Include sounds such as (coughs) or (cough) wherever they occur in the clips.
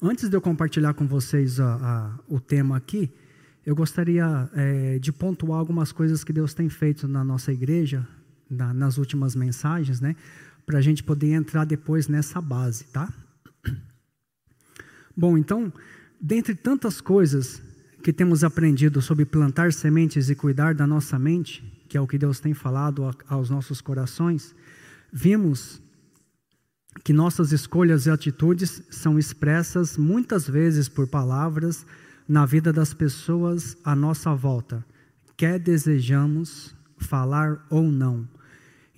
Antes de eu compartilhar com vocês a, a, o tema aqui, eu gostaria é, de pontuar algumas coisas que Deus tem feito na nossa igreja, na, nas últimas mensagens, né? Para a gente poder entrar depois nessa base, tá? (clears throat) Bom, então, dentre tantas coisas que temos aprendido sobre plantar sementes e cuidar da nossa mente, que é o que Deus tem falado aos nossos corações, vimos que nossas escolhas e atitudes são expressas muitas vezes por palavras na vida das pessoas à nossa volta, quer desejamos falar ou não.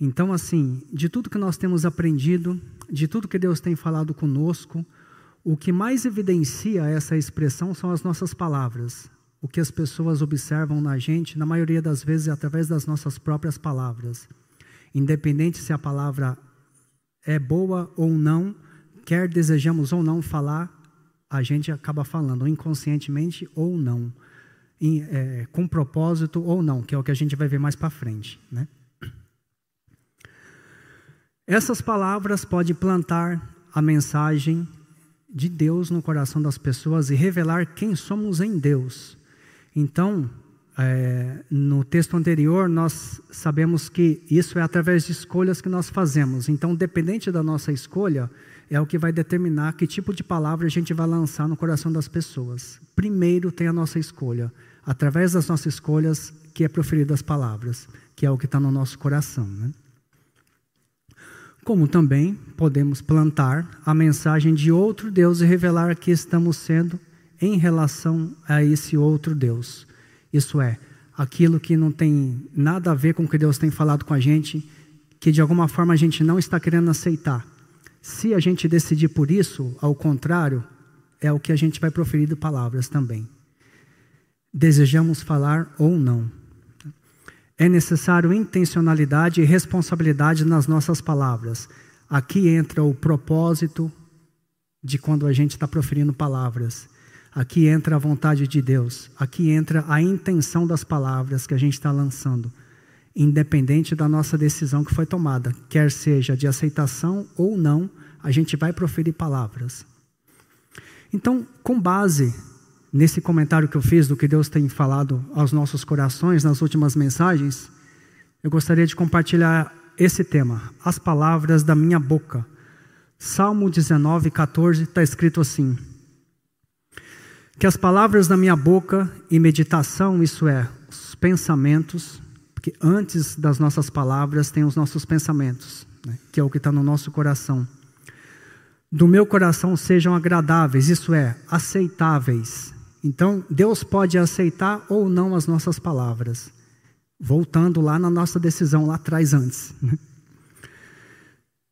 Então, assim, de tudo que nós temos aprendido, de tudo que Deus tem falado conosco, o que mais evidencia essa expressão são as nossas palavras. O que as pessoas observam na gente, na maioria das vezes, é através das nossas próprias palavras. Independente se a palavra é boa ou não, quer desejamos ou não falar, a gente acaba falando, inconscientemente ou não, em, é, com propósito ou não, que é o que a gente vai ver mais para frente. Né? Essas palavras podem plantar a mensagem de Deus no coração das pessoas e revelar quem somos em Deus. Então, é, no texto anterior, nós sabemos que isso é através de escolhas que nós fazemos. Então, dependente da nossa escolha, é o que vai determinar que tipo de palavra a gente vai lançar no coração das pessoas. Primeiro tem a nossa escolha. Através das nossas escolhas que é proferidas as palavras, que é o que está no nosso coração. Né? Como também podemos plantar a mensagem de outro Deus e revelar que estamos sendo em relação a esse outro Deus. Isso é, aquilo que não tem nada a ver com o que Deus tem falado com a gente, que de alguma forma a gente não está querendo aceitar. Se a gente decidir por isso, ao contrário, é o que a gente vai proferir de palavras também. Desejamos falar ou não. É necessário intencionalidade e responsabilidade nas nossas palavras. Aqui entra o propósito de quando a gente está proferindo palavras. Aqui entra a vontade de Deus, aqui entra a intenção das palavras que a gente está lançando, independente da nossa decisão que foi tomada, quer seja de aceitação ou não, a gente vai proferir palavras. Então, com base nesse comentário que eu fiz do que Deus tem falado aos nossos corações nas últimas mensagens, eu gostaria de compartilhar esse tema, as palavras da minha boca. Salmo 19, 14 está escrito assim. Que as palavras da minha boca e meditação, isso é, os pensamentos, porque antes das nossas palavras tem os nossos pensamentos, né, que é o que está no nosso coração. Do meu coração sejam agradáveis, isso é, aceitáveis. Então, Deus pode aceitar ou não as nossas palavras. Voltando lá na nossa decisão, lá atrás antes. (laughs)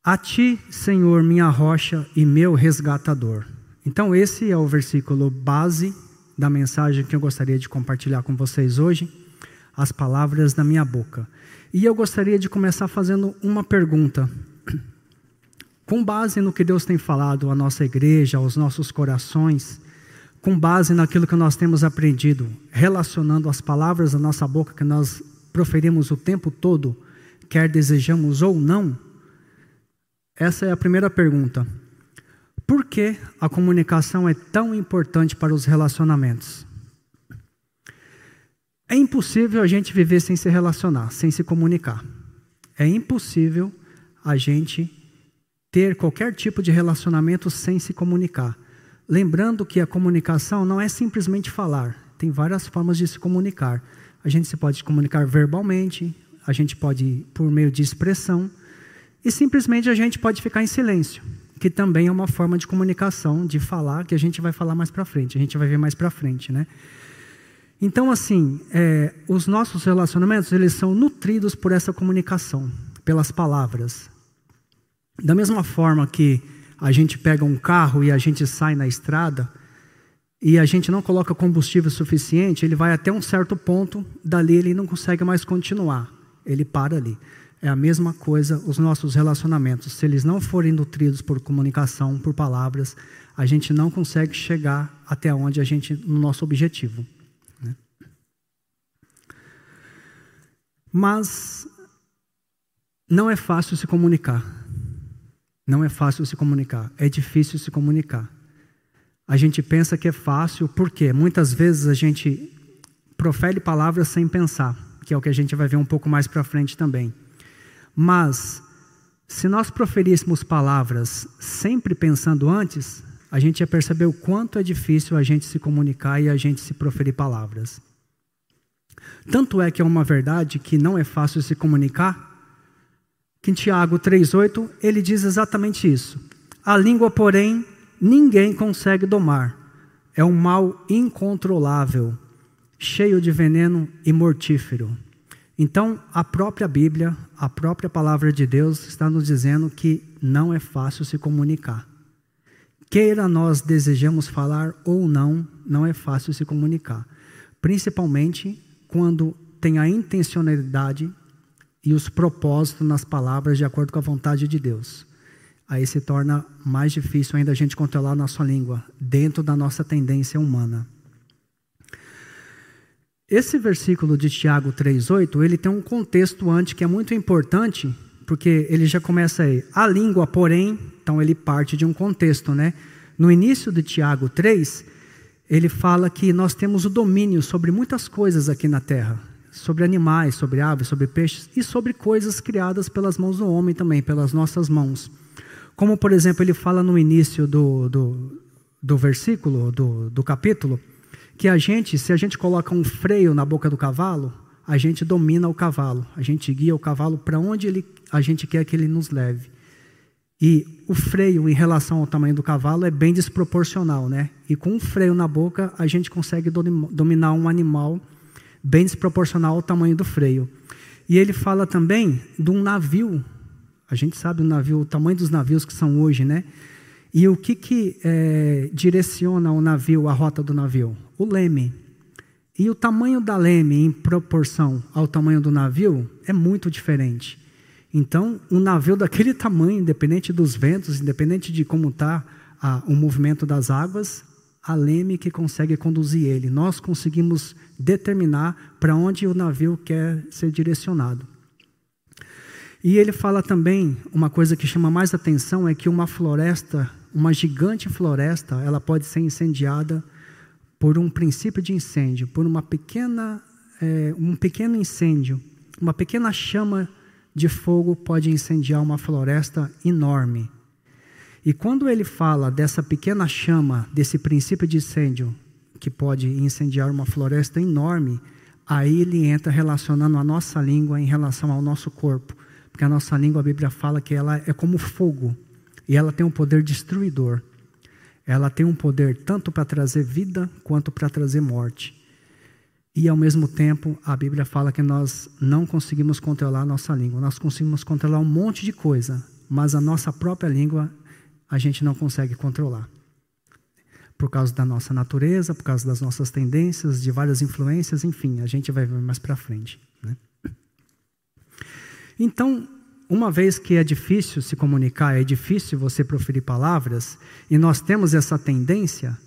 A ti, Senhor, minha rocha e meu resgatador. Então, esse é o versículo base da mensagem que eu gostaria de compartilhar com vocês hoje, as palavras da minha boca. E eu gostaria de começar fazendo uma pergunta. Com base no que Deus tem falado à nossa igreja, aos nossos corações, com base naquilo que nós temos aprendido, relacionando as palavras da nossa boca que nós proferimos o tempo todo, quer desejamos ou não, essa é a primeira pergunta. Por que a comunicação é tão importante para os relacionamentos? É impossível a gente viver sem se relacionar, sem se comunicar. É impossível a gente ter qualquer tipo de relacionamento sem se comunicar. Lembrando que a comunicação não é simplesmente falar, tem várias formas de se comunicar. A gente se pode comunicar verbalmente, a gente pode por meio de expressão, e simplesmente a gente pode ficar em silêncio que também é uma forma de comunicação, de falar, que a gente vai falar mais para frente, a gente vai ver mais para frente, né? Então, assim, é, os nossos relacionamentos, eles são nutridos por essa comunicação, pelas palavras. Da mesma forma que a gente pega um carro e a gente sai na estrada, e a gente não coloca combustível suficiente, ele vai até um certo ponto, dali ele não consegue mais continuar, ele para ali. É a mesma coisa os nossos relacionamentos. Se eles não forem nutridos por comunicação, por palavras, a gente não consegue chegar até onde a gente, no nosso objetivo. Né? Mas não é fácil se comunicar. Não é fácil se comunicar. É difícil se comunicar. a gente pensa que é fácil, porque muitas vezes a gente profere palavras sem pensar, que é o que a gente vai ver um pouco mais para frente também. Mas, se nós proferíssemos palavras sempre pensando antes, a gente ia perceber o quanto é difícil a gente se comunicar e a gente se proferir palavras. Tanto é que é uma verdade que não é fácil se comunicar, que em Tiago 3,8 ele diz exatamente isso. A língua, porém, ninguém consegue domar. É um mal incontrolável, cheio de veneno e mortífero. Então, a própria Bíblia, a própria palavra de Deus está nos dizendo que não é fácil se comunicar. Queira nós desejamos falar ou não, não é fácil se comunicar. Principalmente quando tem a intencionalidade e os propósitos nas palavras de acordo com a vontade de Deus. Aí se torna mais difícil ainda a gente controlar a nossa língua, dentro da nossa tendência humana. Esse versículo de Tiago 3,8, ele tem um contexto antes que é muito importante, porque ele já começa aí. A língua, porém, então ele parte de um contexto, né? No início de Tiago 3, ele fala que nós temos o domínio sobre muitas coisas aqui na terra, sobre animais, sobre aves, sobre peixes e sobre coisas criadas pelas mãos do homem também, pelas nossas mãos. Como, por exemplo, ele fala no início do, do, do versículo, do, do capítulo, que a gente, se a gente coloca um freio na boca do cavalo, a gente domina o cavalo, a gente guia o cavalo para onde ele, a gente quer que ele nos leve. E o freio em relação ao tamanho do cavalo é bem desproporcional, né? E com um freio na boca, a gente consegue dominar um animal bem desproporcional ao tamanho do freio. E ele fala também de um navio. A gente sabe o navio, o tamanho dos navios que são hoje, né? E o que, que é, direciona o navio, a rota do navio? O leme. E o tamanho da leme em proporção ao tamanho do navio é muito diferente. Então, um navio (laughs) daquele tamanho, independente dos ventos, independente de como está o movimento das águas, a leme que consegue conduzir ele. Nós conseguimos determinar para onde o navio quer ser direcionado. E ele fala também uma coisa que chama mais atenção é que uma floresta, uma gigante floresta, ela pode ser incendiada por um princípio de incêndio, por uma pequena, é, um pequeno incêndio, uma pequena chama de fogo pode incendiar uma floresta enorme. E quando ele fala dessa pequena chama, desse princípio de incêndio, que pode incendiar uma floresta enorme, aí ele entra relacionando a nossa língua em relação ao nosso corpo. Porque a nossa língua, a Bíblia fala que ela é como fogo, e ela tem um poder destruidor. Ela tem um poder tanto para trazer vida quanto para trazer morte. E ao mesmo tempo, a Bíblia fala que nós não conseguimos controlar a nossa língua. Nós conseguimos controlar um monte de coisa, mas a nossa própria língua a gente não consegue controlar. Por causa da nossa natureza, por causa das nossas tendências, de várias influências, enfim, a gente vai ver mais para frente. Né? Então, uma vez que é difícil se comunicar, é difícil você proferir palavras, e nós temos essa tendência,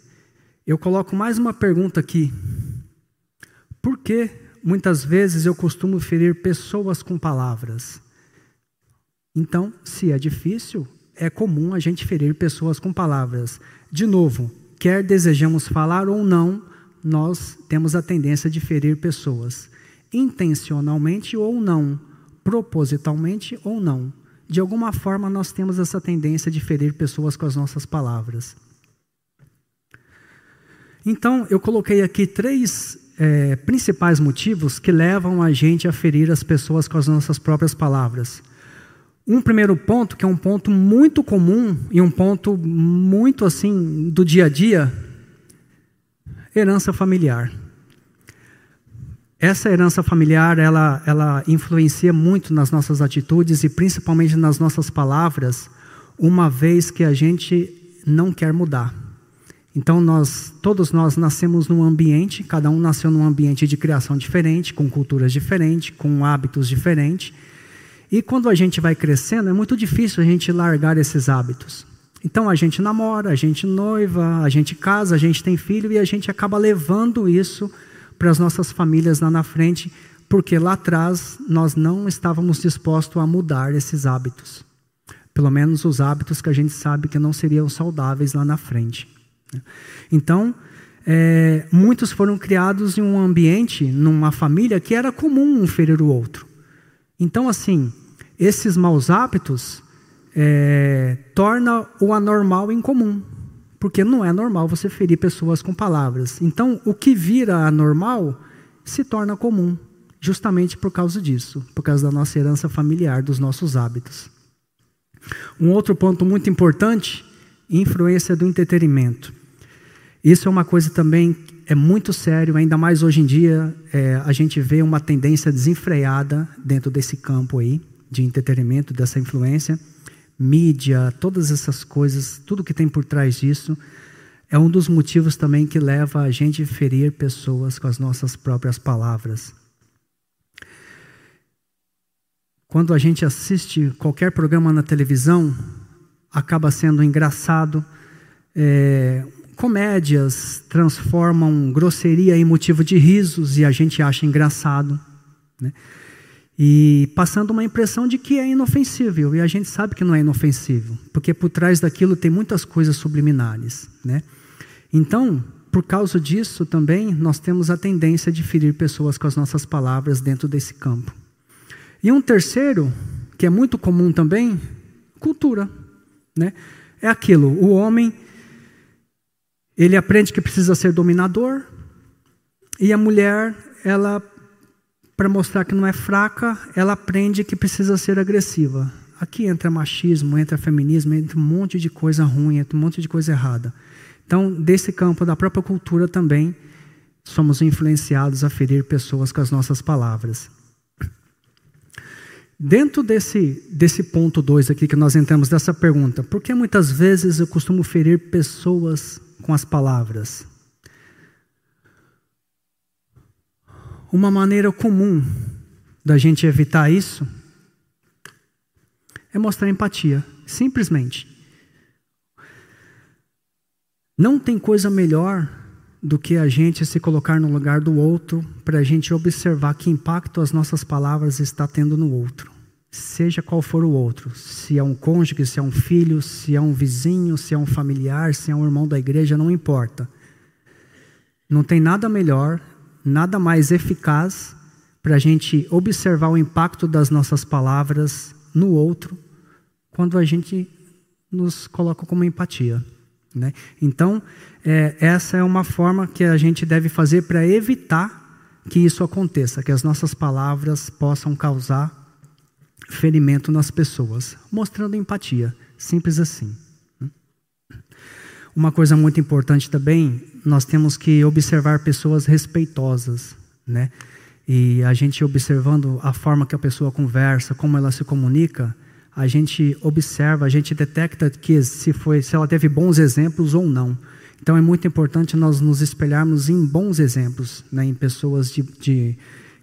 eu coloco mais uma pergunta aqui por que muitas vezes eu costumo ferir pessoas com palavras? Então, se é difícil, é comum a gente ferir pessoas com palavras. De novo, quer desejamos falar ou não, nós temos a tendência de ferir pessoas, intencionalmente ou não, propositalmente ou não. De alguma forma, nós temos essa tendência de ferir pessoas com as nossas palavras. Então, eu coloquei aqui três é, principais motivos que levam a gente a ferir as pessoas com as nossas próprias palavras. Um primeiro ponto, que é um ponto muito comum e um ponto muito assim do dia a dia, herança familiar. Essa herança familiar, ela, ela influencia muito nas nossas atitudes e principalmente nas nossas palavras, uma vez que a gente não quer mudar. Então nós, todos nós nascemos num ambiente, cada um nasceu num ambiente de criação diferente, com culturas diferentes, com hábitos diferentes. E quando a gente vai crescendo, é muito difícil a gente largar esses hábitos. Então a gente namora, a gente noiva, a gente casa, a gente tem filho e a gente acaba levando isso para as nossas famílias lá na frente, porque lá atrás nós não estávamos dispostos a mudar esses hábitos. Pelo menos os hábitos que a gente sabe que não seriam saudáveis lá na frente. Então, é, muitos foram criados em um ambiente, numa família, que era comum um ferir o outro. Então, assim, esses maus hábitos é, torna o anormal incomum, porque não é normal você ferir pessoas com palavras. Então, o que vira anormal se torna comum, justamente por causa disso, por causa da nossa herança familiar, dos nossos hábitos. Um outro ponto muito importante, influência do entretenimento. Isso é uma coisa também é muito sério, ainda mais hoje em dia é, a gente vê uma tendência desenfreada dentro desse campo aí de entretenimento, dessa influência, mídia, todas essas coisas, tudo que tem por trás disso, é um dos motivos também que leva a gente a ferir pessoas com as nossas próprias palavras. Quando a gente assiste qualquer programa na televisão, acaba sendo engraçado, é, comédias transformam grosseria em motivo de risos e a gente acha engraçado. Né? E passando uma impressão de que é inofensível, e a gente sabe que não é inofensivo, porque por trás daquilo tem muitas coisas subliminares. Né? Então, por causa disso também, nós temos a tendência de ferir pessoas com as nossas palavras dentro desse campo. E um terceiro, que é muito comum também, cultura. Né? É aquilo, o homem ele aprende que precisa ser dominador, e a mulher, ela, para mostrar que não é fraca, ela aprende que precisa ser agressiva. Aqui entra machismo, entra feminismo, entra um monte de coisa ruim, entra um monte de coisa errada. Então, desse campo da própria cultura também, somos influenciados a ferir pessoas com as nossas palavras. Dentro desse, desse ponto 2 aqui que nós entramos, dessa pergunta, por que muitas vezes eu costumo ferir pessoas com as palavras. Uma maneira comum da gente evitar isso é mostrar empatia, simplesmente. Não tem coisa melhor do que a gente se colocar no lugar do outro para a gente observar que impacto as nossas palavras está tendo no outro seja qual for o outro, se é um cônjuge, se é um filho, se é um vizinho, se é um familiar, se é um irmão da igreja, não importa. Não tem nada melhor, nada mais eficaz para a gente observar o impacto das nossas palavras no outro quando a gente nos coloca como empatia. Né? Então, é, essa é uma forma que a gente deve fazer para evitar que isso aconteça, que as nossas palavras possam causar ferimento nas pessoas, mostrando empatia, simples assim. Uma coisa muito importante também, nós temos que observar pessoas respeitosas, né? E a gente observando a forma que a pessoa conversa, como ela se comunica, a gente observa, a gente detecta que se foi, se ela teve bons exemplos ou não. Então é muito importante nós nos espelharmos em bons exemplos, né, em pessoas de, de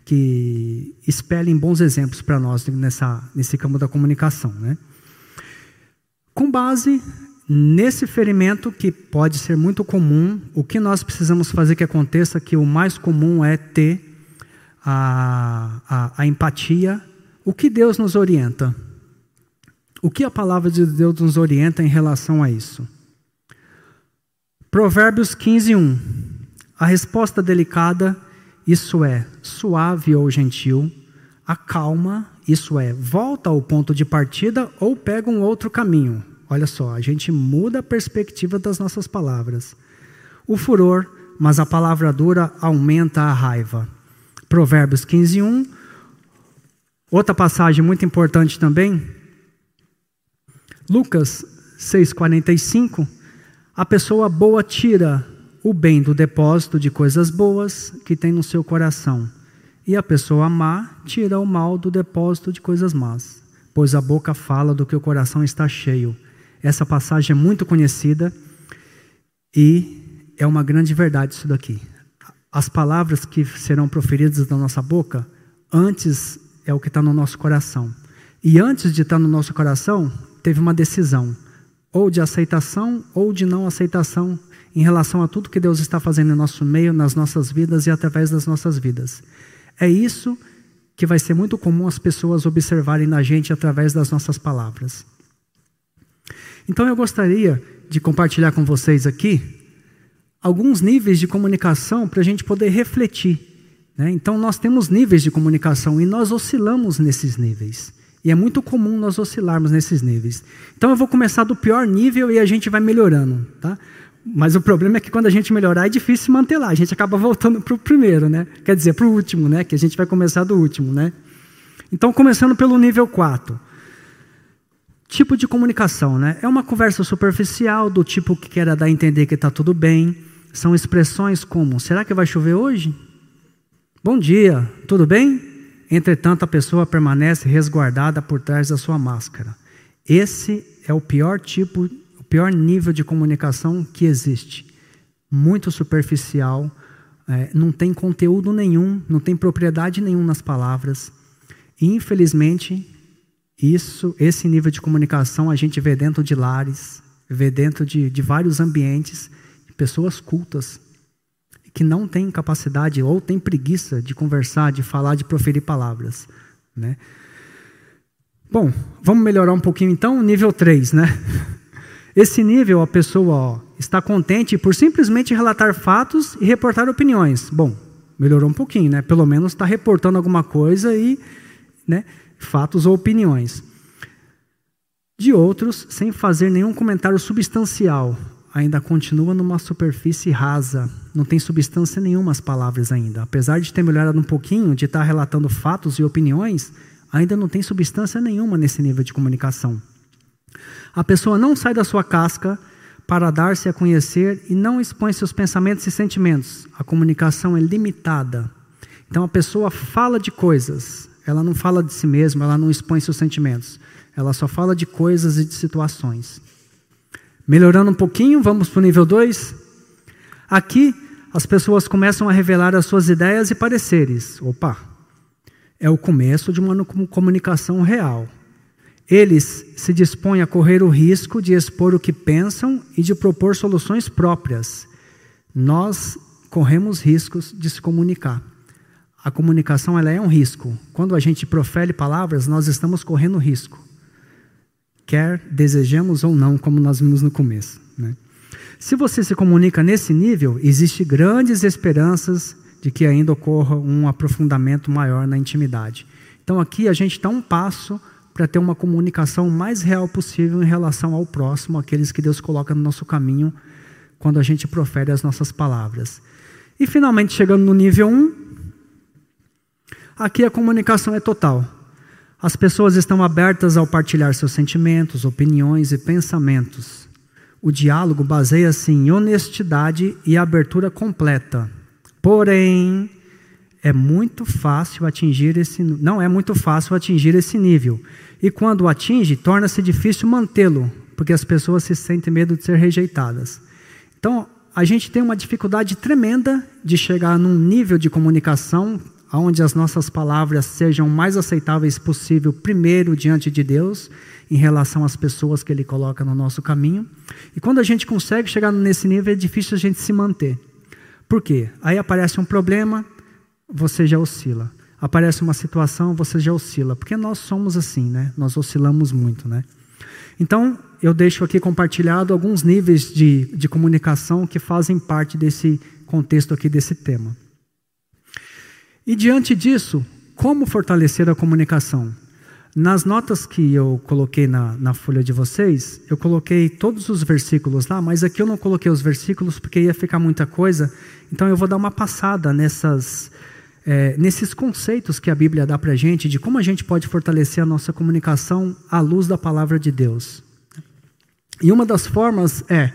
que espelhem bons exemplos para nós nessa, nesse campo da comunicação. Né? Com base nesse ferimento, que pode ser muito comum, o que nós precisamos fazer que aconteça, que o mais comum é ter a, a, a empatia, o que Deus nos orienta? O que a palavra de Deus nos orienta em relação a isso? Provérbios 15, 1. A resposta delicada isso é suave ou gentil, acalma, isso é volta ao ponto de partida ou pega um outro caminho. Olha só, a gente muda a perspectiva das nossas palavras. O furor, mas a palavra dura aumenta a raiva. Provérbios 15, 1. Outra passagem muito importante também. Lucas 6,45. A pessoa boa tira o bem do depósito de coisas boas que tem no seu coração, e a pessoa má tira o mal do depósito de coisas más, pois a boca fala do que o coração está cheio. Essa passagem é muito conhecida e é uma grande verdade isso daqui. As palavras que serão proferidas da nossa boca, antes é o que está no nosso coração. E antes de estar no nosso coração, teve uma decisão, ou de aceitação ou de não aceitação em relação a tudo que Deus está fazendo em nosso meio, nas nossas vidas e através das nossas vidas. É isso que vai ser muito comum as pessoas observarem na gente através das nossas palavras. Então eu gostaria de compartilhar com vocês aqui alguns níveis de comunicação para a gente poder refletir. Né? Então, nós temos níveis de comunicação e nós oscilamos nesses níveis. E é muito comum nós oscilarmos nesses níveis. Então, eu vou começar do pior nível e a gente vai melhorando. Tá? Mas o problema é que quando a gente melhorar é difícil manter lá. A gente acaba voltando para o primeiro, né? Quer dizer, para o último, né? Que a gente vai começar do último, né? Então, começando pelo nível 4. Tipo de comunicação, né? É uma conversa superficial, do tipo que quer dar a entender que está tudo bem. São expressões como: será que vai chover hoje? Bom dia, tudo bem? Entretanto, a pessoa permanece resguardada por trás da sua máscara. Esse é o pior tipo, o pior nível de comunicação que existe. Muito superficial, é, não tem conteúdo nenhum, não tem propriedade nenhuma nas palavras. E, infelizmente, isso, esse nível de comunicação a gente vê dentro de lares, vê dentro de, de vários ambientes, de pessoas cultas, que não têm capacidade ou têm preguiça de conversar, de falar, de proferir palavras. Né? Bom, vamos melhorar um pouquinho então, nível 3, né? (laughs) Esse nível, a pessoa ó, está contente por simplesmente relatar fatos e reportar opiniões. Bom, melhorou um pouquinho, né? Pelo menos está reportando alguma coisa e, né? Fatos ou opiniões. De outros, sem fazer nenhum comentário substancial, ainda continua numa superfície rasa, não tem substância nenhuma as palavras ainda. Apesar de ter melhorado um pouquinho, de estar relatando fatos e opiniões, ainda não tem substância nenhuma nesse nível de comunicação. A pessoa não sai da sua casca para dar-se a conhecer e não expõe seus pensamentos e sentimentos. A comunicação é limitada. Então a pessoa fala de coisas, ela não fala de si mesma, ela não expõe seus sentimentos. Ela só fala de coisas e de situações. Melhorando um pouquinho, vamos para o nível 2. Aqui, as pessoas começam a revelar as suas ideias e pareceres. Opa! É o começo de uma comunicação real. Eles se dispõem a correr o risco de expor o que pensam e de propor soluções próprias. Nós corremos riscos de se comunicar a comunicação ela é um risco. Quando a gente profere palavras, nós estamos correndo risco. Quer desejamos ou não, como nós vimos no começo. Né? Se você se comunica nesse nível, existe grandes esperanças de que ainda ocorra um aprofundamento maior na intimidade. Então aqui a gente dá um passo para ter uma comunicação mais real possível em relação ao próximo, aqueles que Deus coloca no nosso caminho quando a gente profere as nossas palavras. E finalmente chegando no nível 1, Aqui a comunicação é total. As pessoas estão abertas ao partilhar seus sentimentos, opiniões e pensamentos. O diálogo baseia-se em honestidade e abertura completa. Porém, é muito fácil atingir esse não é muito fácil atingir esse nível. E quando atinge, torna-se difícil mantê-lo, porque as pessoas se sentem medo de ser rejeitadas. Então, a gente tem uma dificuldade tremenda de chegar num nível de comunicação onde as nossas palavras sejam mais aceitáveis possível, primeiro diante de Deus, em relação às pessoas que Ele coloca no nosso caminho. E quando a gente consegue chegar nesse nível, é difícil a gente se manter. Por quê? Aí aparece um problema, você já oscila. Aparece uma situação, você já oscila. Porque nós somos assim, né? Nós oscilamos muito, né? Então, eu deixo aqui compartilhado alguns níveis de, de comunicação que fazem parte desse contexto aqui desse tema. E diante disso, como fortalecer a comunicação? Nas notas que eu coloquei na, na folha de vocês, eu coloquei todos os versículos lá, mas aqui eu não coloquei os versículos porque ia ficar muita coisa, então eu vou dar uma passada nessas, é, nesses conceitos que a Bíblia dá para a gente de como a gente pode fortalecer a nossa comunicação à luz da palavra de Deus. E uma das formas é: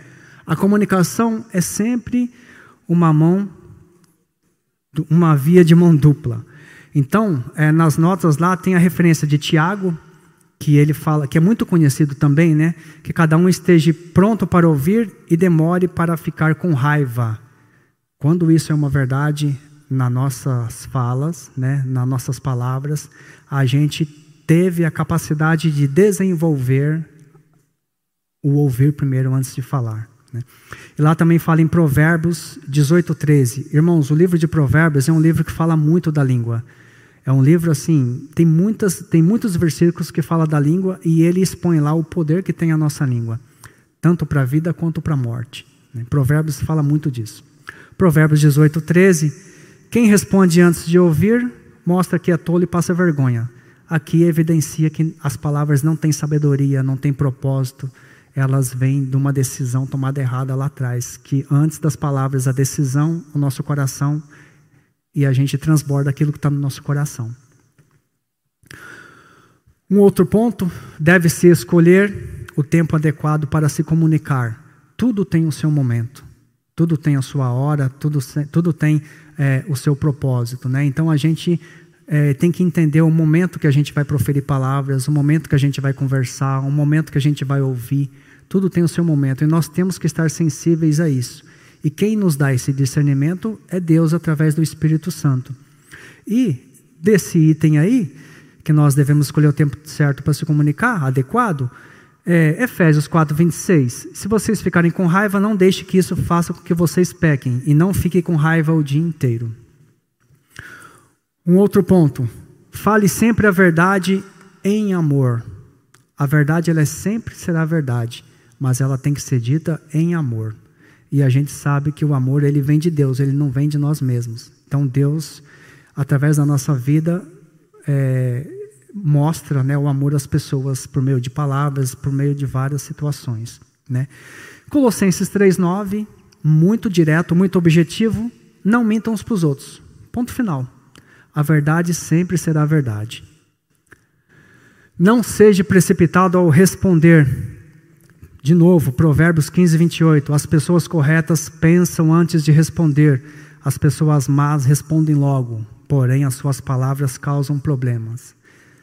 a comunicação é sempre uma mão uma via de mão dupla. Então, é, nas notas lá tem a referência de Tiago, que ele fala, que é muito conhecido também, né? Que cada um esteja pronto para ouvir e demore para ficar com raiva. Quando isso é uma verdade nas nossas falas, né? Nas nossas palavras, a gente teve a capacidade de desenvolver o ouvir primeiro antes de falar. Né? E lá também fala em Provérbios 18, 13. Irmãos, o livro de Provérbios é um livro que fala muito da língua. É um livro assim, tem, muitas, tem muitos versículos que fala da língua e ele expõe lá o poder que tem a nossa língua, tanto para a vida quanto para a morte. Né? Provérbios fala muito disso. Provérbios 18, 13. Quem responde antes de ouvir, mostra que é tolo e passa vergonha. Aqui evidencia que as palavras não têm sabedoria, não têm propósito, elas vêm de uma decisão tomada errada lá atrás, que antes das palavras, a decisão, o nosso coração, e a gente transborda aquilo que está no nosso coração. Um outro ponto, deve-se escolher o tempo adequado para se comunicar. Tudo tem o seu momento, tudo tem a sua hora, tudo, tudo tem é, o seu propósito. Né? Então a gente é, tem que entender o momento que a gente vai proferir palavras, o momento que a gente vai conversar, o momento que a gente vai ouvir. Tudo tem o seu momento e nós temos que estar sensíveis a isso. E quem nos dá esse discernimento é Deus através do Espírito Santo. E desse item aí, que nós devemos escolher o tempo certo para se comunicar, adequado, é, Efésios 4, 26. Se vocês ficarem com raiva, não deixe que isso faça com que vocês pequem, e não fiquem com raiva o dia inteiro. Um outro ponto. Fale sempre a verdade em amor. A verdade ela é sempre será verdade mas ela tem que ser dita em amor. E a gente sabe que o amor ele vem de Deus, ele não vem de nós mesmos. Então Deus, através da nossa vida, é, mostra né, o amor às pessoas por meio de palavras, por meio de várias situações. Né? Colossenses 3,9, muito direto, muito objetivo, não mintam uns para os outros. Ponto final. A verdade sempre será verdade. Não seja precipitado ao responder, de novo, Provérbios 15, 28. As pessoas corretas pensam antes de responder, as pessoas más respondem logo, porém as suas palavras causam problemas.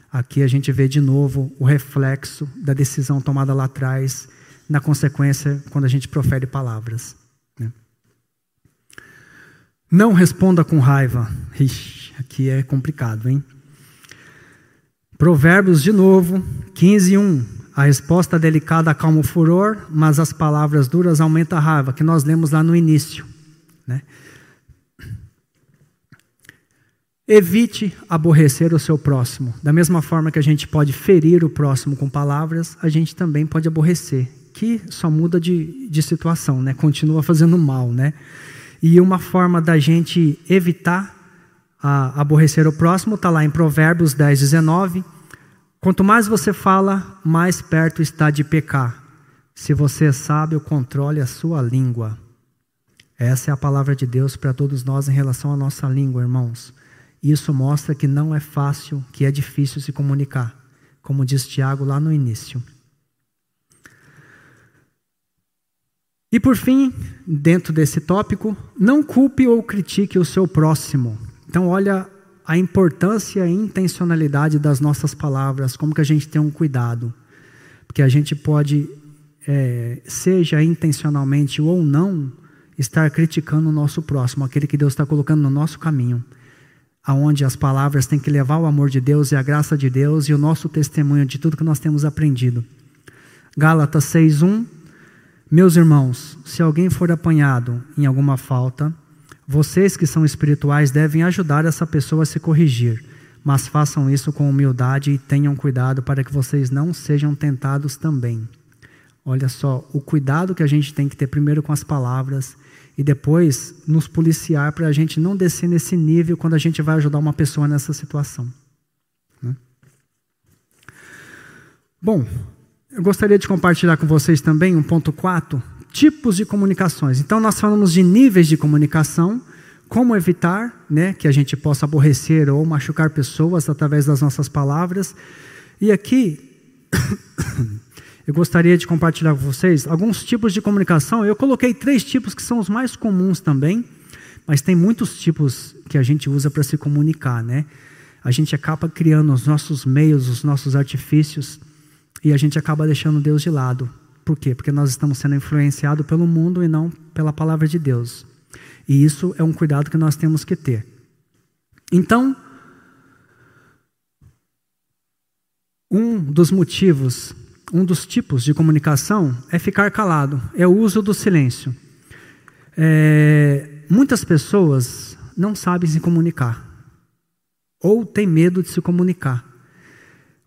Aqui a gente vê de novo o reflexo da decisão tomada lá atrás, na consequência, quando a gente profere palavras. Não responda com raiva. Ixi, aqui é complicado, hein? Provérbios de novo, 15, 1. A resposta delicada acalma o furor, mas as palavras duras aumentam a raiva, que nós lemos lá no início. Né? Evite aborrecer o seu próximo. Da mesma forma que a gente pode ferir o próximo com palavras, a gente também pode aborrecer, que só muda de, de situação, né? continua fazendo mal. Né? E uma forma da gente evitar a, aborrecer o próximo está lá em Provérbios 10, 19 Quanto mais você fala, mais perto está de pecar. Se você é sábio, controle a sua língua. Essa é a palavra de Deus para todos nós em relação à nossa língua, irmãos. Isso mostra que não é fácil, que é difícil se comunicar, como diz Tiago lá no início. E por fim, dentro desse tópico, não culpe ou critique o seu próximo. Então, olha a importância e a intencionalidade das nossas palavras, como que a gente tem um cuidado. Porque a gente pode, é, seja intencionalmente ou não, estar criticando o nosso próximo, aquele que Deus está colocando no nosso caminho. Aonde as palavras têm que levar o amor de Deus e a graça de Deus e o nosso testemunho de tudo que nós temos aprendido. Gálatas 6:1 Meus irmãos, se alguém for apanhado em alguma falta, vocês que são espirituais devem ajudar essa pessoa a se corrigir, mas façam isso com humildade e tenham cuidado para que vocês não sejam tentados também. Olha só, o cuidado que a gente tem que ter primeiro com as palavras e depois nos policiar para a gente não descer nesse nível quando a gente vai ajudar uma pessoa nessa situação. Né? Bom, eu gostaria de compartilhar com vocês também um ponto 4, tipos de comunicações. Então, nós falamos de níveis de comunicação, como evitar né, que a gente possa aborrecer ou machucar pessoas através das nossas palavras. E aqui, (coughs) eu gostaria de compartilhar com vocês alguns tipos de comunicação. Eu coloquei três tipos que são os mais comuns também, mas tem muitos tipos que a gente usa para se comunicar, né? A gente acaba criando os nossos meios, os nossos artifícios, e a gente acaba deixando Deus de lado. Por quê? Porque nós estamos sendo influenciados pelo mundo e não pela palavra de Deus. E isso é um cuidado que nós temos que ter. Então, um dos motivos, um dos tipos de comunicação é ficar calado, é o uso do silêncio. É, muitas pessoas não sabem se comunicar, ou têm medo de se comunicar,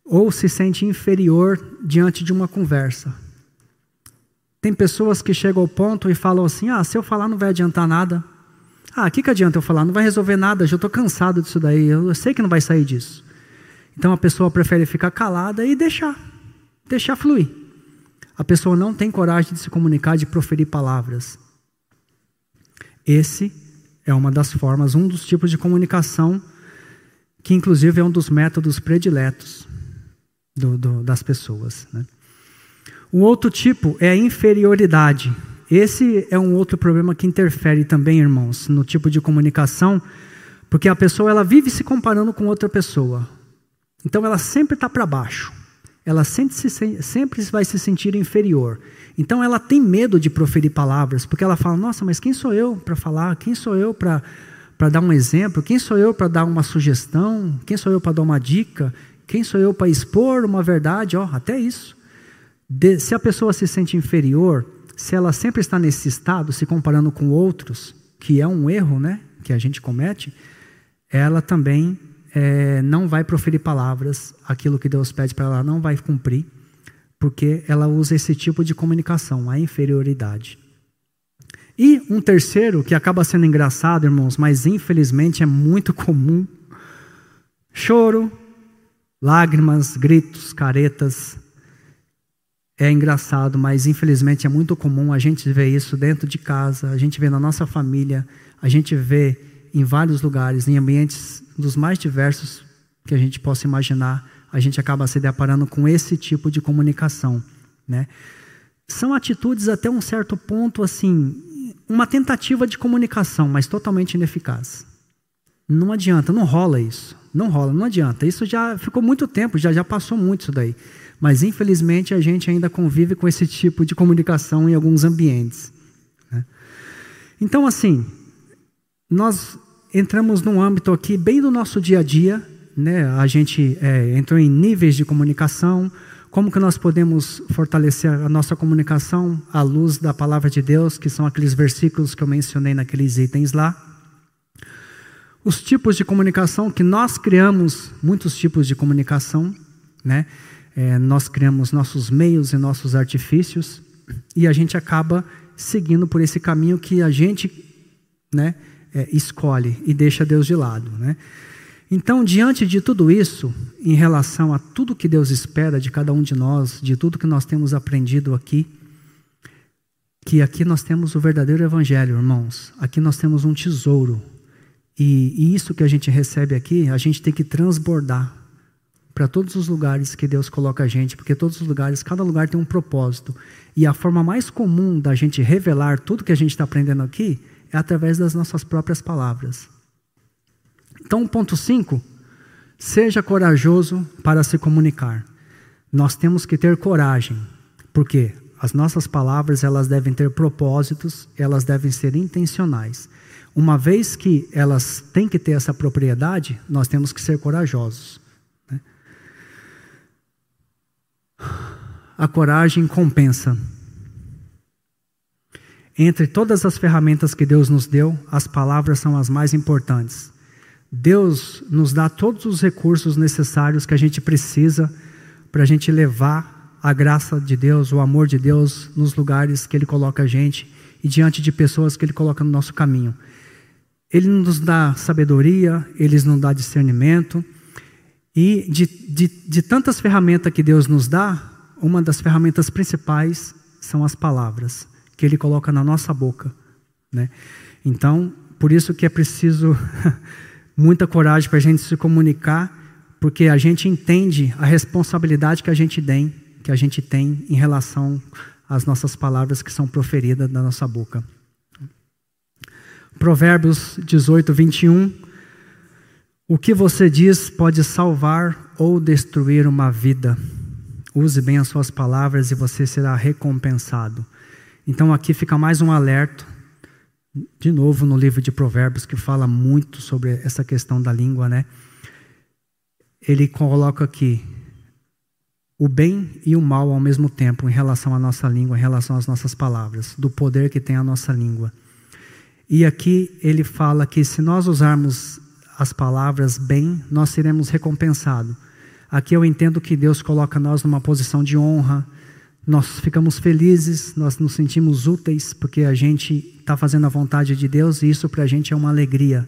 ou se sente inferior diante de uma conversa. Tem pessoas que chegam ao ponto e falam assim: ah, se eu falar não vai adiantar nada. Ah, o que, que adianta eu falar? Não vai resolver nada, já estou cansado disso daí, eu sei que não vai sair disso. Então a pessoa prefere ficar calada e deixar, deixar fluir. A pessoa não tem coragem de se comunicar, de proferir palavras. Esse é uma das formas, um dos tipos de comunicação que, inclusive, é um dos métodos prediletos do, do, das pessoas. Né? O outro tipo é a inferioridade. Esse é um outro problema que interfere também, irmãos, no tipo de comunicação, porque a pessoa ela vive se comparando com outra pessoa. Então ela sempre está para baixo. Ela sempre, se, sempre vai se sentir inferior. Então ela tem medo de proferir palavras, porque ela fala: Nossa, mas quem sou eu para falar? Quem sou eu para dar um exemplo? Quem sou eu para dar uma sugestão? Quem sou eu para dar uma dica? Quem sou eu para expor uma verdade? Ó, oh, até isso. De, se a pessoa se sente inferior, se ela sempre está nesse estado, se comparando com outros, que é um erro, né, que a gente comete, ela também é, não vai proferir palavras, aquilo que Deus pede para ela não vai cumprir, porque ela usa esse tipo de comunicação, a inferioridade. E um terceiro, que acaba sendo engraçado, irmãos, mas infelizmente é muito comum: choro, lágrimas, gritos, caretas. É engraçado, mas infelizmente é muito comum a gente ver isso dentro de casa, a gente vê na nossa família, a gente vê em vários lugares, em ambientes dos mais diversos que a gente possa imaginar, a gente acaba se deparando com esse tipo de comunicação, né? São atitudes até um certo ponto assim, uma tentativa de comunicação, mas totalmente ineficaz. Não adianta, não rola isso. Não rola, não adianta. Isso já ficou muito tempo, já já passou muito isso daí. Mas infelizmente a gente ainda convive com esse tipo de comunicação em alguns ambientes. Né? Então assim, nós entramos num âmbito aqui bem do nosso dia a dia, né? A gente é, entrou em níveis de comunicação, como que nós podemos fortalecer a nossa comunicação à luz da palavra de Deus, que são aqueles versículos que eu mencionei naqueles itens lá. Os tipos de comunicação que nós criamos, muitos tipos de comunicação, né? É, nós criamos nossos meios e nossos artifícios e a gente acaba seguindo por esse caminho que a gente, né? é, escolhe e deixa Deus de lado. Né? Então, diante de tudo isso, em relação a tudo que Deus espera de cada um de nós, de tudo que nós temos aprendido aqui, que aqui nós temos o verdadeiro Evangelho, irmãos. Aqui nós temos um tesouro. E, isso que a gente recebe aqui, a gente tem que transbordar para todos os lugares que Deus coloca a gente, porque todos os lugares, cada lugar tem um propósito. E a forma mais comum da gente revelar tudo que a gente está aprendendo aqui é através das nossas próprias palavras. Então, ponto 5, seja corajoso para se comunicar. Nós temos que ter coragem, porque as nossas palavras elas devem ter propósitos, elas devem ser intencionais. Uma vez que elas têm que ter essa propriedade, nós temos que ser corajosos. Né? A coragem compensa. Entre todas as ferramentas que Deus nos deu, as palavras são as mais importantes. Deus nos dá todos os recursos necessários que a gente precisa para a gente levar a graça de Deus, o amor de Deus nos lugares que Ele coloca a gente e diante de pessoas que Ele coloca no nosso caminho. Ele nos dá sabedoria, Ele nos dá discernimento e de, de, de tantas ferramentas que Deus nos dá, uma das ferramentas principais são as palavras que Ele coloca na nossa boca. Né? Então, por isso que é preciso (laughs) muita coragem para a gente se comunicar, porque a gente entende a responsabilidade que a gente tem, que a gente tem em relação às nossas palavras que são proferidas da nossa boca. Provérbios 18, 21. O que você diz pode salvar ou destruir uma vida. Use bem as suas palavras e você será recompensado. Então aqui fica mais um alerta, de novo no livro de Provérbios, que fala muito sobre essa questão da língua, né? Ele coloca aqui o bem e o mal ao mesmo tempo em relação à nossa língua, em relação às nossas palavras, do poder que tem a nossa língua. E aqui ele fala que se nós usarmos as palavras bem, nós seremos recompensados. Aqui eu entendo que Deus coloca nós numa posição de honra, nós ficamos felizes, nós nos sentimos úteis, porque a gente está fazendo a vontade de Deus e isso para a gente é uma alegria.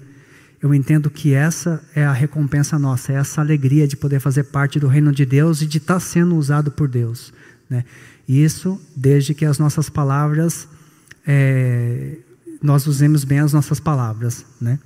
Eu entendo que essa é a recompensa nossa, é essa alegria de poder fazer parte do reino de Deus e de estar tá sendo usado por Deus. Né? Isso desde que as nossas palavras, é, nós usemos bem as nossas palavras. Né?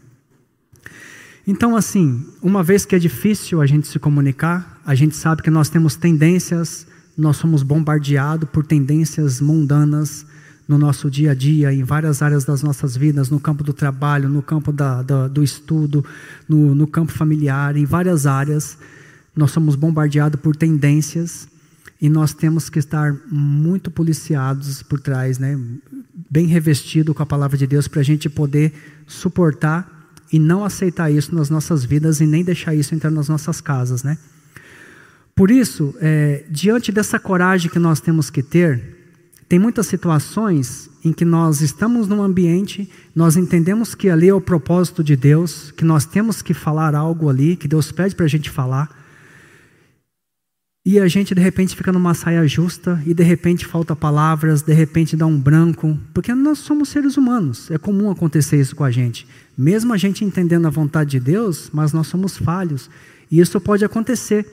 Então, assim, uma vez que é difícil a gente se comunicar, a gente sabe que nós temos tendências nós somos bombardeados por tendências mundanas no nosso dia a dia, em várias áreas das nossas vidas, no campo do trabalho, no campo da, da, do estudo, no, no campo familiar, em várias áreas. Nós somos bombardeados por tendências e nós temos que estar muito policiados por trás, né? bem revestido com a palavra de Deus para a gente poder suportar e não aceitar isso nas nossas vidas e nem deixar isso entrar nas nossas casas, né? Por isso, é, diante dessa coragem que nós temos que ter, tem muitas situações em que nós estamos num ambiente, nós entendemos que ali é o propósito de Deus, que nós temos que falar algo ali, que Deus pede para a gente falar, e a gente de repente fica numa saia justa, e de repente falta palavras, de repente dá um branco, porque nós somos seres humanos, é comum acontecer isso com a gente. Mesmo a gente entendendo a vontade de Deus, mas nós somos falhos, e isso pode acontecer.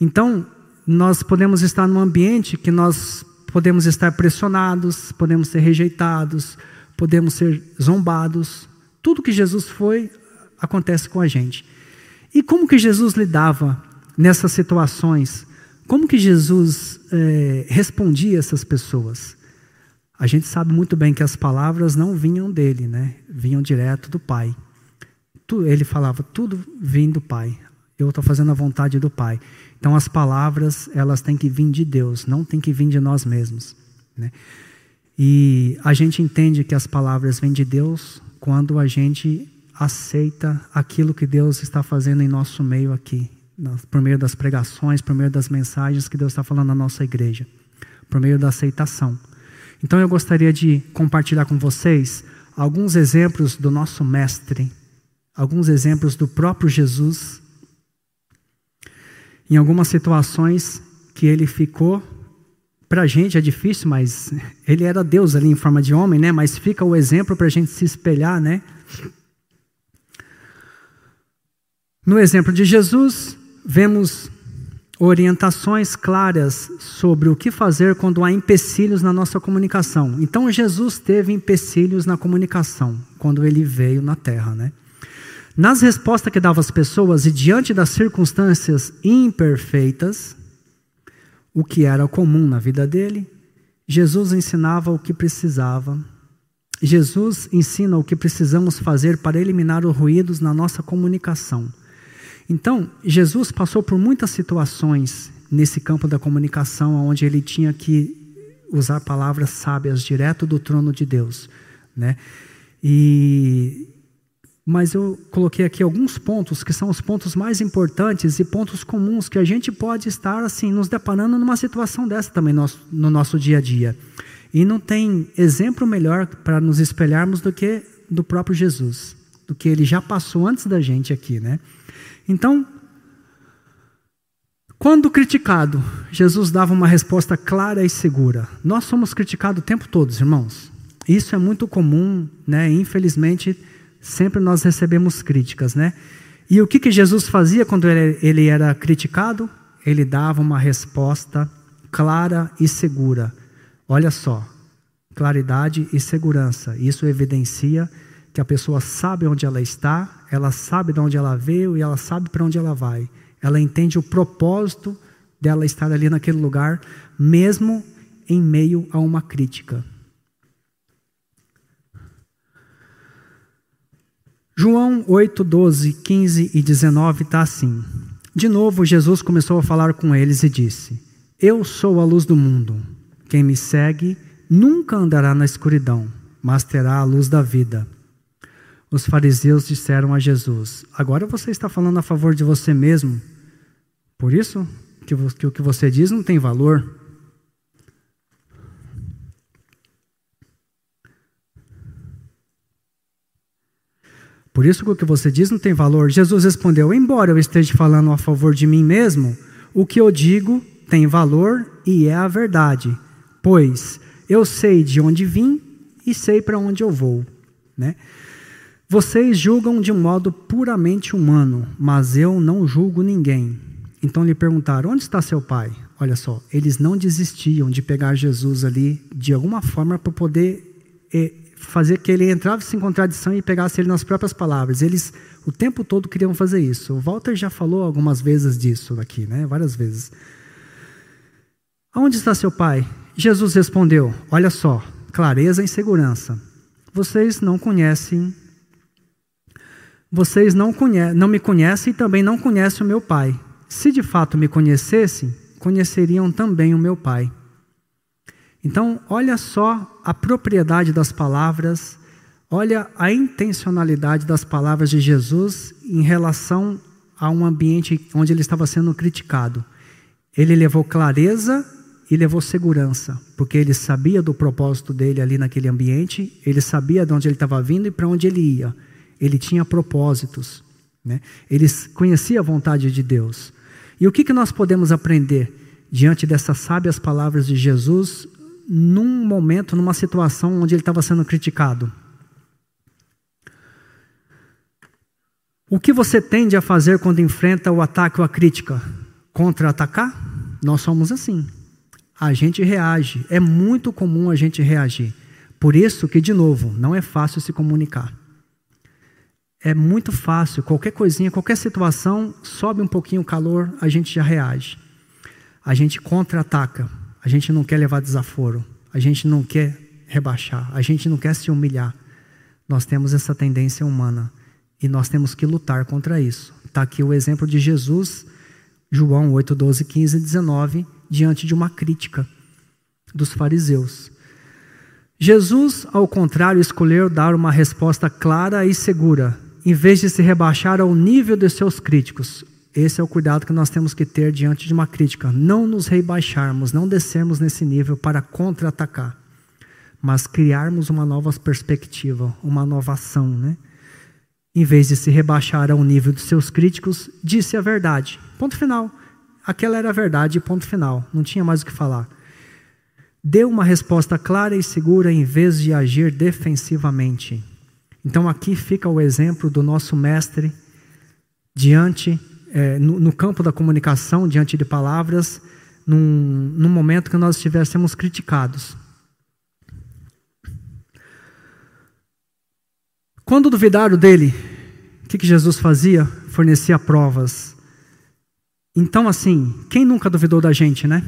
Então, nós podemos estar num ambiente que nós podemos estar pressionados, podemos ser rejeitados, podemos ser zombados. Tudo que Jesus foi acontece com a gente. E como que Jesus lidava nessas situações? Como que Jesus é, respondia essas pessoas? A gente sabe muito bem que as palavras não vinham dele, né? Vinham direto do Pai. Ele falava tudo vindo do Pai. Eu estou fazendo a vontade do Pai. Então as palavras, elas têm que vir de Deus, não tem que vir de nós mesmos. Né? E a gente entende que as palavras vêm de Deus quando a gente aceita aquilo que Deus está fazendo em nosso meio aqui, por meio das pregações, por meio das mensagens que Deus está falando na nossa igreja, por meio da aceitação. Então eu gostaria de compartilhar com vocês alguns exemplos do nosso mestre, alguns exemplos do próprio Jesus em algumas situações que ele ficou, para a gente é difícil, mas (laughs) ele era Deus ali em forma de homem, né? Mas fica o exemplo para a gente se espelhar, né? No exemplo de Jesus, vemos orientações claras sobre o que fazer quando há empecilhos na nossa comunicação. Então, Jesus teve empecilhos na comunicação quando ele veio na terra, né? Nas respostas que dava às pessoas e diante das circunstâncias imperfeitas, o que era comum na vida dele, Jesus ensinava o que precisava. Jesus ensina o que precisamos fazer para eliminar os ruídos na nossa comunicação. Então, Jesus passou por muitas situações nesse campo da comunicação, onde ele tinha que usar palavras sábias direto do trono de Deus, né? E mas eu coloquei aqui alguns pontos que são os pontos mais importantes e pontos comuns que a gente pode estar assim nos deparando numa situação dessa também no nosso, no nosso dia a dia. E não tem exemplo melhor para nos espelharmos do que do próprio Jesus, do que ele já passou antes da gente aqui, né? Então, quando criticado, Jesus dava uma resposta clara e segura. Nós somos criticados o tempo todo, irmãos. Isso é muito comum, né? Infelizmente, sempre nós recebemos críticas, né? E o que, que Jesus fazia quando ele, era criticado? Ele dava uma resposta clara e segura. Olha só, claridade e segurança. Isso evidencia que a pessoa sabe onde ela está, ela sabe de onde ela veio e ela sabe para onde ela vai. Ela entende o propósito dela estar ali naquele lugar, mesmo em meio a uma crítica. João 8, 12, 15 e 19 está assim. De novo, Jesus começou a falar com eles e disse: Eu sou a luz do mundo. Quem me segue nunca andará na escuridão, mas terá a luz da vida. Os fariseus disseram a Jesus: Agora você está falando a favor de você mesmo. Por isso que o que você diz não tem valor. Por isso que o que você diz não tem valor. Jesus respondeu: Embora eu esteja falando a favor de mim mesmo, o que eu digo tem valor e é a verdade. pois eu sei de onde vim e sei para onde eu vou. Né? Vocês julgam de modo puramente humano, mas eu não julgo ninguém. Então lhe perguntaram: onde está seu pai? Olha só, eles não desistiam de pegar Jesus ali de alguma forma para poder eh, fazer que ele entrasse em contradição e pegasse ele nas próprias palavras. Eles o tempo todo queriam fazer isso. O Walter já falou algumas vezes disso aqui, né? Várias vezes. Onde está seu pai? Jesus respondeu: Olha só, clareza e segurança. Vocês não conhecem vocês não, conhe não me conhecem e também não conhecem o meu Pai. Se de fato me conhecessem, conheceriam também o meu Pai. Então, olha só a propriedade das palavras, olha a intencionalidade das palavras de Jesus em relação a um ambiente onde ele estava sendo criticado. Ele levou clareza e levou segurança, porque ele sabia do propósito dele ali naquele ambiente, ele sabia de onde ele estava vindo e para onde ele ia. Ele tinha propósitos, né? ele conhecia a vontade de Deus. E o que, que nós podemos aprender diante dessas sábias palavras de Jesus num momento, numa situação onde ele estava sendo criticado? O que você tende a fazer quando enfrenta o ataque ou a crítica? Contra-atacar? Nós somos assim. A gente reage. É muito comum a gente reagir. Por isso que, de novo, não é fácil se comunicar. É muito fácil, qualquer coisinha, qualquer situação, sobe um pouquinho o calor, a gente já reage. A gente contra-ataca. A gente não quer levar desaforo. A gente não quer rebaixar. A gente não quer se humilhar. Nós temos essa tendência humana. E nós temos que lutar contra isso. Está aqui o exemplo de Jesus, João 8, 12, 15 e 19, diante de uma crítica dos fariseus. Jesus, ao contrário, escolheu dar uma resposta clara e segura, em vez de se rebaixar ao nível de seus críticos. Esse é o cuidado que nós temos que ter diante de uma crítica. Não nos rebaixarmos, não descermos nesse nível para contra-atacar, mas criarmos uma nova perspectiva, uma nova ação. Né? Em vez de se rebaixar ao nível dos seus críticos, disse a verdade. Ponto final. Aquela era a verdade, ponto final. Não tinha mais o que falar. Deu uma resposta clara e segura em vez de agir defensivamente. Então aqui fica o exemplo do nosso mestre diante, é, no, no, campo da comunicação, diante de palavras, num, num momento que nós estivéssemos criticados. Quando duvidaram dele, o que, que Jesus fazia? Fornecia provas. Então, assim, quem nunca duvidou da gente, né?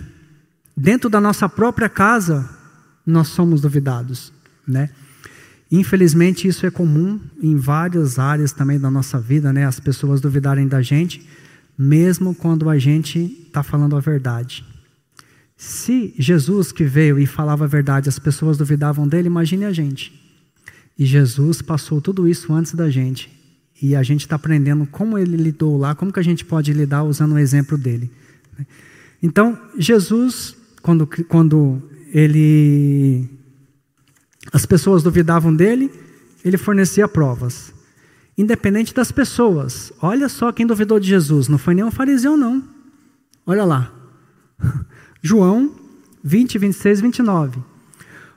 Dentro da nossa própria casa, nós somos duvidados, né? Infelizmente, isso é comum em várias áreas também da nossa vida, né? As pessoas duvidarem da gente, mesmo quando a gente está falando a verdade. Se Jesus que veio e falava a verdade, as pessoas duvidavam dele, imagine a gente. E Jesus passou tudo isso antes da gente. E a gente está aprendendo como ele lidou lá, como que a gente pode lidar usando o exemplo dele. Então, Jesus, quando, quando ele as pessoas duvidavam dele, ele fornecia provas. Independente das pessoas. Olha só quem duvidou de Jesus. Não foi nenhum fariseu, não. Olha lá. (laughs) João 20, 26 29.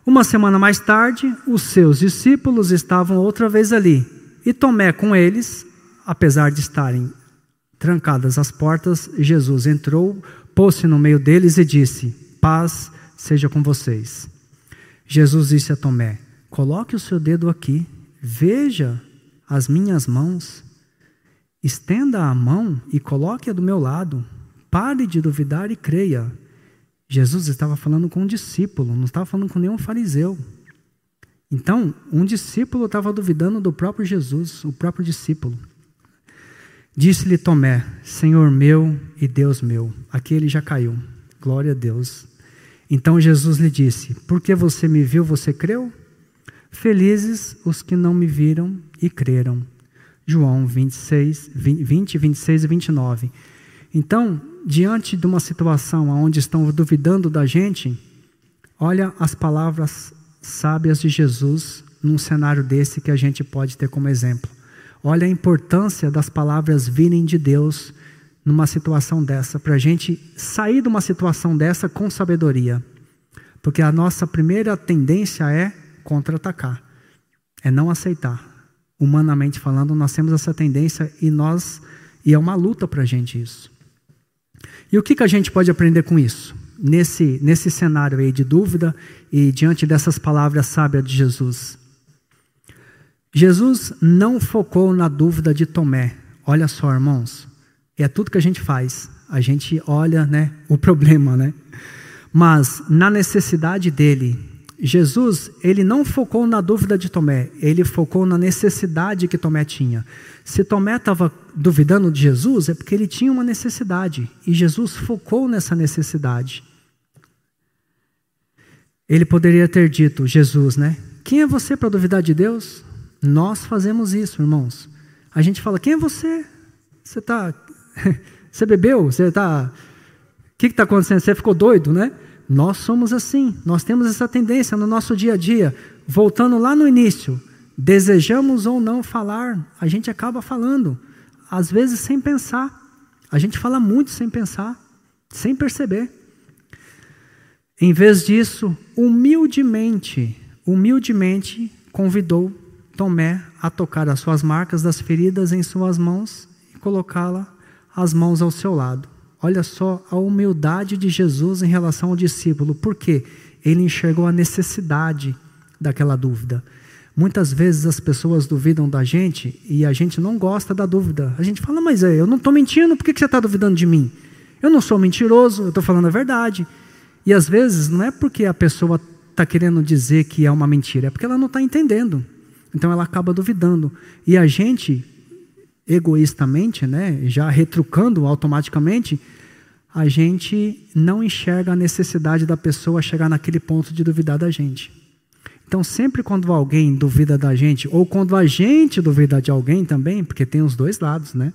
Uma semana mais tarde, os seus discípulos estavam outra vez ali. E Tomé com eles, apesar de estarem trancadas as portas, Jesus entrou, pôs-se no meio deles e disse: Paz seja com vocês. Jesus disse a Tomé: Coloque o seu dedo aqui, veja as minhas mãos, estenda a mão e coloque-a do meu lado. Pare de duvidar e creia. Jesus estava falando com um discípulo, não estava falando com nenhum fariseu. Então, um discípulo estava duvidando do próprio Jesus, o próprio discípulo. Disse-lhe Tomé: Senhor meu e Deus meu. Aqui ele já caiu. Glória a Deus. Então Jesus lhe disse: Porque você me viu, você creu? Felizes os que não me viram e creram. João 26, 20, 26 e 29. Então, diante de uma situação onde estão duvidando da gente, olha as palavras sábias de Jesus num cenário desse que a gente pode ter como exemplo. Olha a importância das palavras virem de Deus numa situação dessa, para a gente sair de uma situação dessa com sabedoria. Porque a nossa primeira tendência é contra-atacar, é não aceitar. Humanamente falando, nós temos essa tendência e nós e é uma luta para a gente isso. E o que, que a gente pode aprender com isso? Nesse, nesse cenário aí de dúvida e diante dessas palavras sábias de Jesus. Jesus não focou na dúvida de Tomé. Olha só, irmãos, é tudo que a gente faz. A gente olha né, o problema, né? Mas na necessidade dele, Jesus, ele não focou na dúvida de Tomé, ele focou na necessidade que Tomé tinha. Se Tomé estava duvidando de Jesus, é porque ele tinha uma necessidade, e Jesus focou nessa necessidade. Ele poderia ter dito, Jesus, né? Quem é você para duvidar de Deus? Nós fazemos isso, irmãos. A gente fala, quem é você? Você está. (laughs) Você bebeu? Você está. O que está acontecendo? Você ficou doido, né? Nós somos assim, nós temos essa tendência no nosso dia a dia. Voltando lá no início, desejamos ou não falar, a gente acaba falando, às vezes sem pensar. A gente fala muito sem pensar, sem perceber. Em vez disso, humildemente, humildemente convidou Tomé a tocar as suas marcas das feridas em suas mãos e colocá-la as mãos ao seu lado. Olha só a humildade de Jesus em relação ao discípulo. Por quê? Ele enxergou a necessidade daquela dúvida. Muitas vezes as pessoas duvidam da gente e a gente não gosta da dúvida. A gente fala, mas é, eu não estou mentindo, por que você está duvidando de mim? Eu não sou mentiroso, eu estou falando a verdade. E às vezes não é porque a pessoa está querendo dizer que é uma mentira, é porque ela não está entendendo. Então ela acaba duvidando. E a gente, egoístamente, né, já retrucando automaticamente, a gente não enxerga a necessidade da pessoa chegar naquele ponto de duvidar da gente. Então, sempre quando alguém duvida da gente, ou quando a gente duvida de alguém também, porque tem os dois lados, né?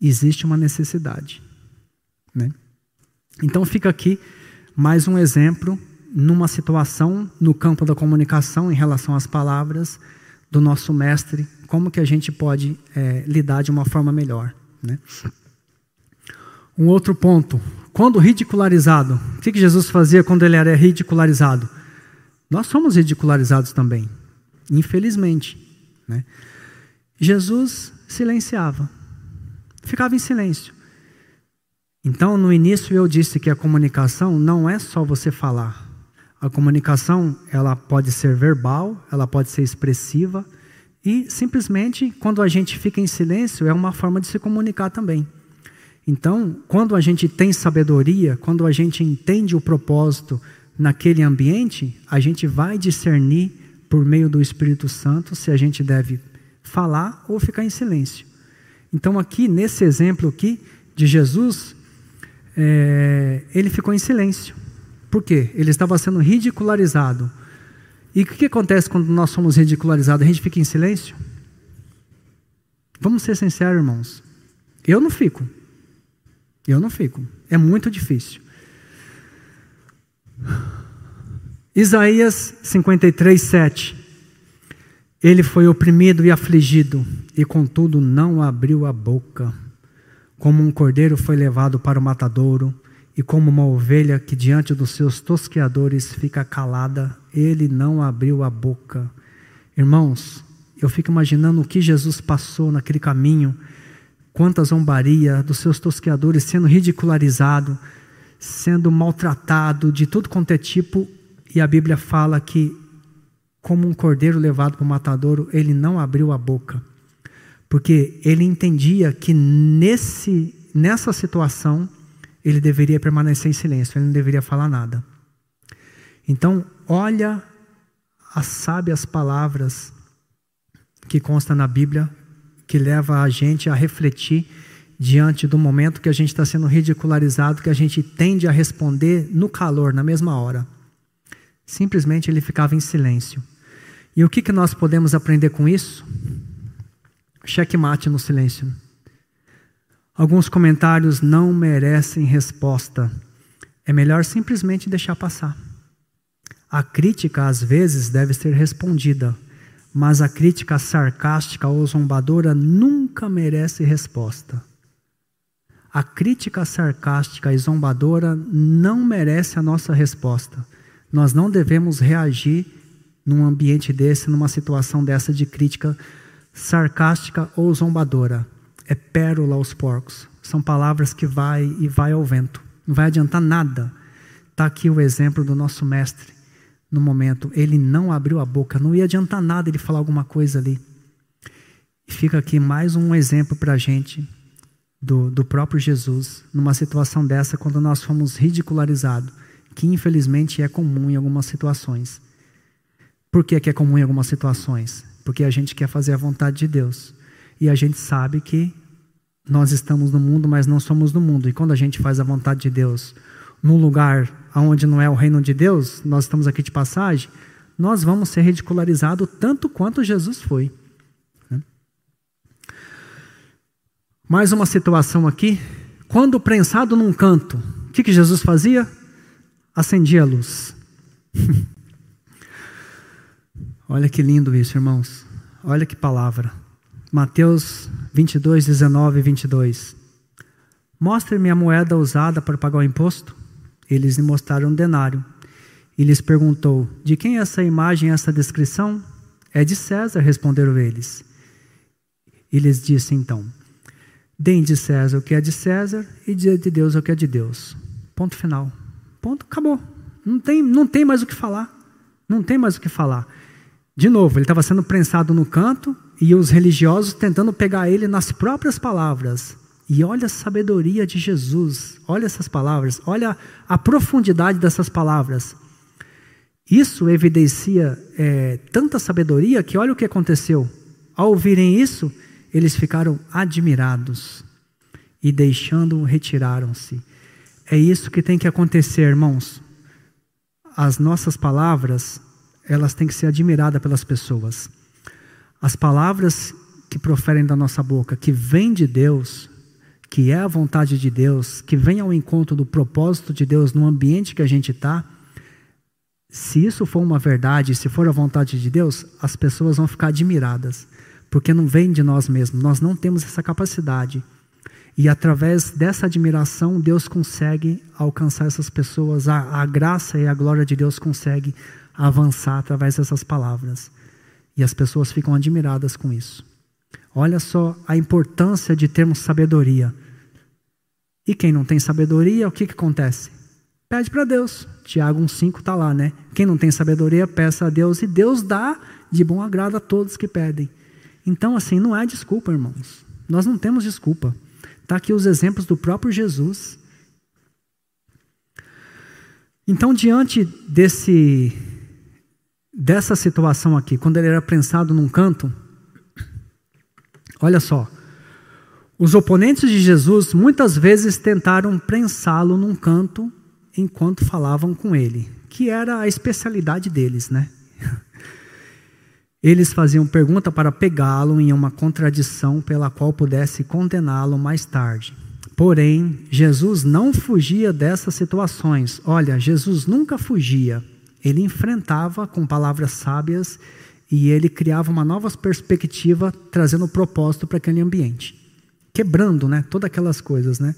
Existe uma necessidade. Né? Então, fica aqui mais um exemplo numa situação no campo da comunicação em relação às palavras do nosso mestre, como que a gente pode é, lidar de uma forma melhor. Né? Um outro ponto, quando ridicularizado, o que, que Jesus fazia quando ele era ridicularizado? Nós somos ridicularizados também, infelizmente. Né? Jesus silenciava, ficava em silêncio. Então, no início eu disse que a comunicação não é só você falar. A comunicação, ela pode ser verbal, ela pode ser expressiva e simplesmente quando a gente fica em silêncio é uma forma de se comunicar também. Então, quando a gente tem sabedoria, quando a gente entende o propósito naquele ambiente, a gente vai discernir por meio do Espírito Santo se a gente deve falar ou ficar em silêncio. Então, aqui nesse exemplo aqui de Jesus, é, ele ficou em silêncio. Por quê? Ele estava sendo ridicularizado. E o que acontece quando nós somos ridicularizados? A gente fica em silêncio? Vamos ser sinceros, irmãos. Eu não fico. Eu não fico. É muito difícil. Isaías 53, 7. Ele foi oprimido e afligido, e contudo não abriu a boca. Como um cordeiro foi levado para o matadouro, e como uma ovelha que diante dos seus tosqueadores fica calada, ele não abriu a boca. Irmãos, eu fico imaginando o que Jesus passou naquele caminho, quanta zombaria dos seus tosqueadores sendo ridicularizado, sendo maltratado de tudo quanto é tipo, e a Bíblia fala que, como um cordeiro levado para o matadouro, ele não abriu a boca, porque ele entendia que nesse, nessa situação ele deveria permanecer em silêncio, ele não deveria falar nada. Então, olha as sábias palavras que consta na Bíblia, que leva a gente a refletir diante do momento que a gente está sendo ridicularizado, que a gente tende a responder no calor, na mesma hora. Simplesmente ele ficava em silêncio. E o que, que nós podemos aprender com isso? Cheque mate no silêncio. Alguns comentários não merecem resposta. É melhor simplesmente deixar passar. A crítica, às vezes, deve ser respondida, mas a crítica sarcástica ou zombadora nunca merece resposta. A crítica sarcástica e zombadora não merece a nossa resposta. Nós não devemos reagir num ambiente desse, numa situação dessa de crítica sarcástica ou zombadora. É pérola aos porcos. São palavras que vai e vai ao vento. Não vai adiantar nada. Está aqui o exemplo do nosso mestre no momento. Ele não abriu a boca. Não ia adiantar nada ele falar alguma coisa ali. E fica aqui mais um exemplo para a gente do, do próprio Jesus numa situação dessa, quando nós fomos ridicularizados, que infelizmente é comum em algumas situações. Por que, que é comum em algumas situações? Porque a gente quer fazer a vontade de Deus. E a gente sabe que nós estamos no mundo, mas não somos do mundo. E quando a gente faz a vontade de Deus num lugar onde não é o reino de Deus, nós estamos aqui de passagem, nós vamos ser ridicularizados tanto quanto Jesus foi. Mais uma situação aqui. Quando prensado num canto, o que, que Jesus fazia? Acendia a luz. (laughs) Olha que lindo isso, irmãos. Olha que palavra. Mateus 22, 19 e 22. Mostre-me a moeda usada para pagar o imposto. Eles lhe mostraram um denário. E lhes perguntou: De quem é essa imagem, essa descrição? É de César, responderam eles. E lhes disse então: Deem de César o que é de César e de Deus o que é de Deus. Ponto final. Ponto, acabou. Não tem, não tem mais o que falar. Não tem mais o que falar. De novo, ele estava sendo prensado no canto e os religiosos tentando pegar ele nas próprias palavras. E olha a sabedoria de Jesus, olha essas palavras, olha a profundidade dessas palavras. Isso evidencia é, tanta sabedoria que olha o que aconteceu. Ao ouvirem isso, eles ficaram admirados e deixando-o retiraram-se. É isso que tem que acontecer, irmãos. As nossas palavras, elas têm que ser admiradas pelas pessoas. As palavras que proferem da nossa boca, que vêm de Deus, que é a vontade de Deus, que vem ao encontro do propósito de Deus no ambiente que a gente está, se isso for uma verdade, se for a vontade de Deus, as pessoas vão ficar admiradas porque não vem de nós mesmos, nós não temos essa capacidade. E através dessa admiração, Deus consegue alcançar essas pessoas, a, a graça e a glória de Deus consegue avançar através dessas palavras. E as pessoas ficam admiradas com isso. Olha só a importância de termos sabedoria. E quem não tem sabedoria, o que, que acontece? Pede para Deus. Tiago 1,5 está lá, né? Quem não tem sabedoria, peça a Deus, e Deus dá de bom agrado a todos que pedem. Então, assim, não há desculpa, irmãos. Nós não temos desculpa. Está aqui os exemplos do próprio Jesus. Então, diante desse dessa situação aqui, quando ele era prensado num canto, olha só, os oponentes de Jesus muitas vezes tentaram prensá-lo num canto enquanto falavam com ele, que era a especialidade deles, né? (laughs) Eles faziam pergunta para pegá-lo em uma contradição pela qual pudesse condená-lo mais tarde. Porém, Jesus não fugia dessas situações. Olha, Jesus nunca fugia. Ele enfrentava com palavras sábias e ele criava uma nova perspectiva, trazendo propósito para aquele ambiente, quebrando, né, todas aquelas coisas, né?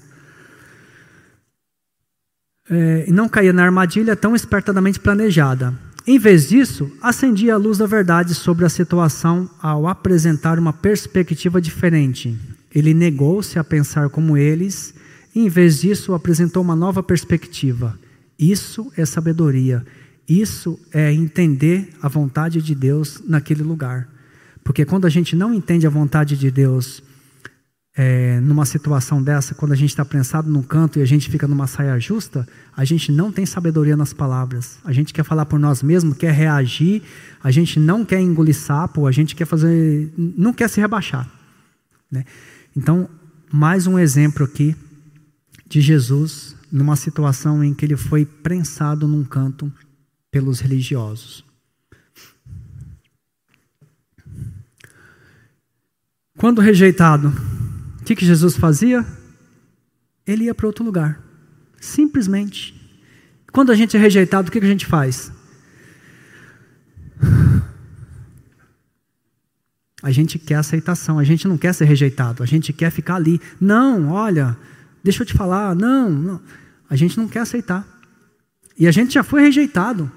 É, não caía na armadilha tão espertamente planejada. Em vez disso, acendia a luz da verdade sobre a situação ao apresentar uma perspectiva diferente. Ele negou-se a pensar como eles, e em vez disso, apresentou uma nova perspectiva. Isso é sabedoria. Isso é entender a vontade de Deus naquele lugar. Porque quando a gente não entende a vontade de Deus é, numa situação dessa, quando a gente está prensado num canto e a gente fica numa saia justa, a gente não tem sabedoria nas palavras. A gente quer falar por nós mesmos, quer reagir, a gente não quer engolir sapo, a gente quer fazer, não quer se rebaixar. Né? Então, mais um exemplo aqui de Jesus numa situação em que ele foi prensado num canto pelos religiosos. Quando rejeitado, o que, que Jesus fazia? Ele ia para outro lugar. Simplesmente. Quando a gente é rejeitado, o que, que a gente faz? A gente quer aceitação, a gente não quer ser rejeitado, a gente quer ficar ali. Não, olha, deixa eu te falar, não, não. A gente não quer aceitar. E a gente já foi rejeitado.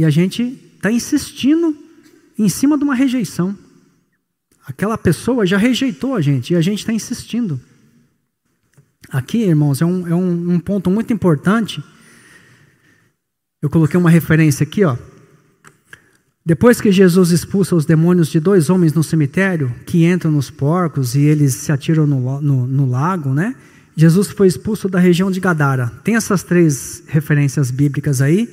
E a gente está insistindo em cima de uma rejeição. Aquela pessoa já rejeitou a gente e a gente está insistindo. Aqui, irmãos, é, um, é um, um ponto muito importante. Eu coloquei uma referência aqui, ó. Depois que Jesus expulsa os demônios de dois homens no cemitério, que entram nos porcos e eles se atiram no, no, no lago, né? Jesus foi expulso da região de Gadara. Tem essas três referências bíblicas aí.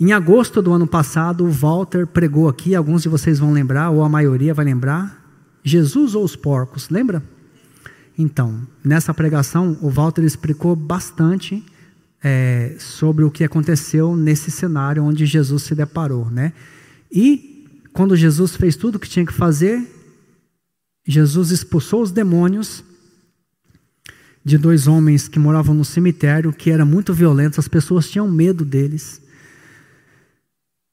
Em agosto do ano passado, o Walter pregou aqui, alguns de vocês vão lembrar, ou a maioria vai lembrar. Jesus ou os porcos, lembra? Então, nessa pregação, o Walter explicou bastante é, sobre o que aconteceu nesse cenário onde Jesus se deparou, né? E quando Jesus fez tudo o que tinha que fazer, Jesus expulsou os demônios de dois homens que moravam no cemitério, que era muito violento, as pessoas tinham medo deles.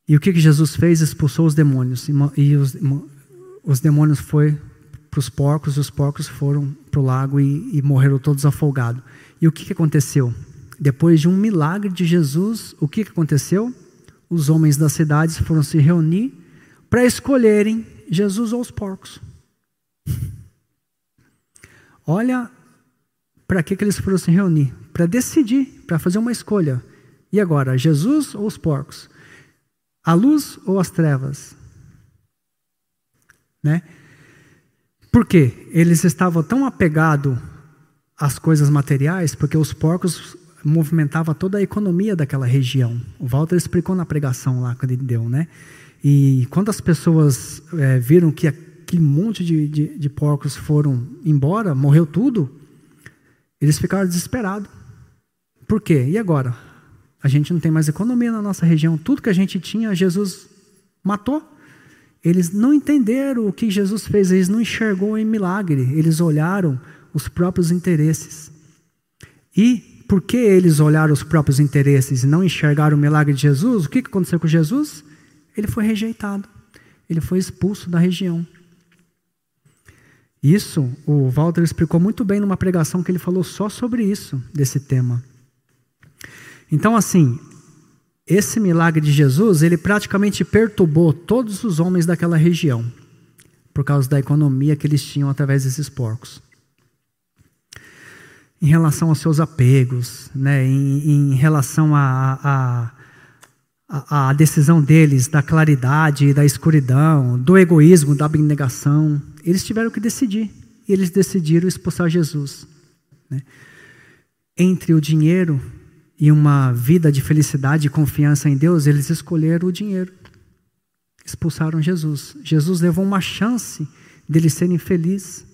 E o que, que Jesus fez? Expulsou os demônios. E os, os demônios foi para os porcos, e os porcos foram para o lago e, e, morreram todos afogados. E o que, que aconteceu? Depois de um milagre de Jesus, o que, que aconteceu? Os homens das cidades foram se reunir para escolherem Jesus ou os porcos. (laughs) Olha para que, que eles foram se reunir? Para decidir, para fazer uma escolha. E agora, Jesus ou os porcos? A luz ou as trevas? Né? Por quê? Eles estavam tão apegados às coisas materiais, porque os porcos movimentavam toda a economia daquela região. O Walter explicou na pregação lá que ele deu, né? E quando as pessoas é, viram que aquele monte de, de, de porcos foram embora, morreu tudo, eles ficaram desesperados. Por quê? E agora? A gente não tem mais economia na nossa região. Tudo que a gente tinha, Jesus matou. Eles não entenderam o que Jesus fez, eles não enxergou em milagre, eles olharam os próprios interesses. E porque eles olharam os próprios interesses e não enxergaram o milagre de Jesus, o que aconteceu com Jesus? Ele foi rejeitado, ele foi expulso da região. Isso o Walter explicou muito bem numa pregação que ele falou só sobre isso, desse tema. Então, assim, esse milagre de Jesus, ele praticamente perturbou todos os homens daquela região, por causa da economia que eles tinham através desses porcos. Em relação aos seus apegos, né, em, em relação a a, a decisão deles da claridade, da escuridão, do egoísmo, da abnegação. Eles tiveram que decidir. E eles decidiram expulsar Jesus. Né? Entre o dinheiro e uma vida de felicidade e confiança em Deus, eles escolheram o dinheiro. Expulsaram Jesus. Jesus levou uma chance deles serem felizes,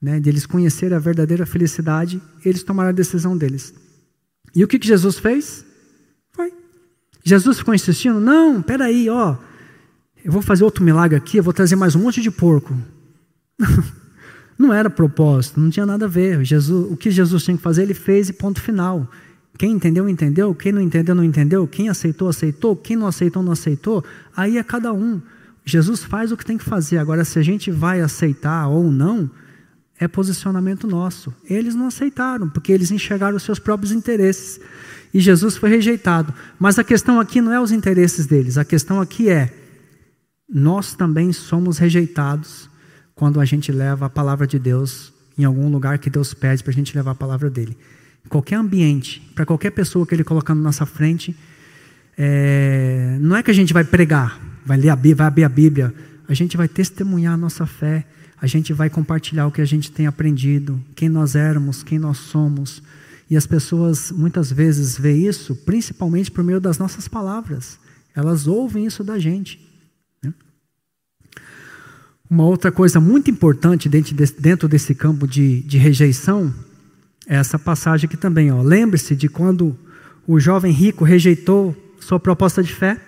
né, deles conhecerem a verdadeira felicidade. Eles tomaram a decisão deles. E o que, que Jesus fez? Jesus ficou insistindo: não, peraí, ó, eu vou fazer outro milagre aqui, eu vou trazer mais um monte de porco. (laughs) não era propósito, não tinha nada a ver. Jesus, o que Jesus tinha que fazer, ele fez e ponto final. Quem entendeu, entendeu. Quem não entendeu, não entendeu. Quem aceitou, aceitou. Quem não aceitou, não aceitou. Aí é cada um. Jesus faz o que tem que fazer. Agora, se a gente vai aceitar ou não, é posicionamento nosso. Eles não aceitaram, porque eles enxergaram os seus próprios interesses e Jesus foi rejeitado. Mas a questão aqui não é os interesses deles, a questão aqui é: nós também somos rejeitados quando a gente leva a palavra de Deus em algum lugar que Deus pede para a gente levar a palavra dele. Qualquer ambiente, para qualquer pessoa que ele colocar na nossa frente, é, não é que a gente vai pregar, vai ler a Bíblia, vai abrir a Bíblia, a gente vai testemunhar a nossa fé, a gente vai compartilhar o que a gente tem aprendido, quem nós éramos, quem nós somos. E as pessoas muitas vezes veem isso principalmente por meio das nossas palavras. Elas ouvem isso da gente. Né? Uma outra coisa muito importante dentro desse, dentro desse campo de, de rejeição essa passagem aqui também. Lembre-se de quando o jovem rico rejeitou sua proposta de fé,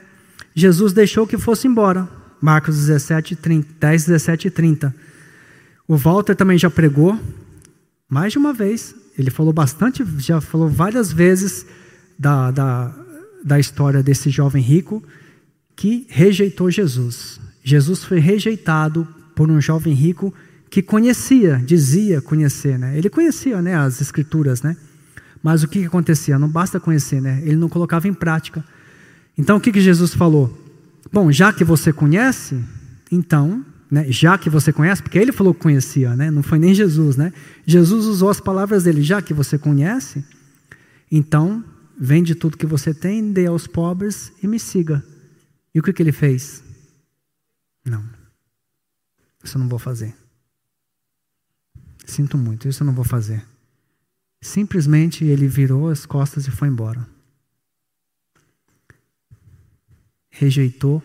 Jesus deixou que fosse embora. Marcos 17, 30, 10, 17 e 30. O Walter também já pregou, mais de uma vez, ele falou bastante, já falou várias vezes da, da, da história desse jovem rico que rejeitou Jesus. Jesus foi rejeitado por um jovem rico que conhecia, dizia conhecer, né? Ele conhecia, né, as escrituras, né? Mas o que, que acontecia? Não basta conhecer, né? Ele não colocava em prática. Então o que, que Jesus falou? Bom, já que você conhece, então, né, já que você conhece, porque ele falou que conhecia, né, não foi nem Jesus, né? Jesus usou as palavras dele, já que você conhece, então vende tudo que você tem, dê aos pobres e me siga. E o que, que ele fez? Não, isso eu não vou fazer. Sinto muito, isso eu não vou fazer. Simplesmente ele virou as costas e foi embora. rejeitou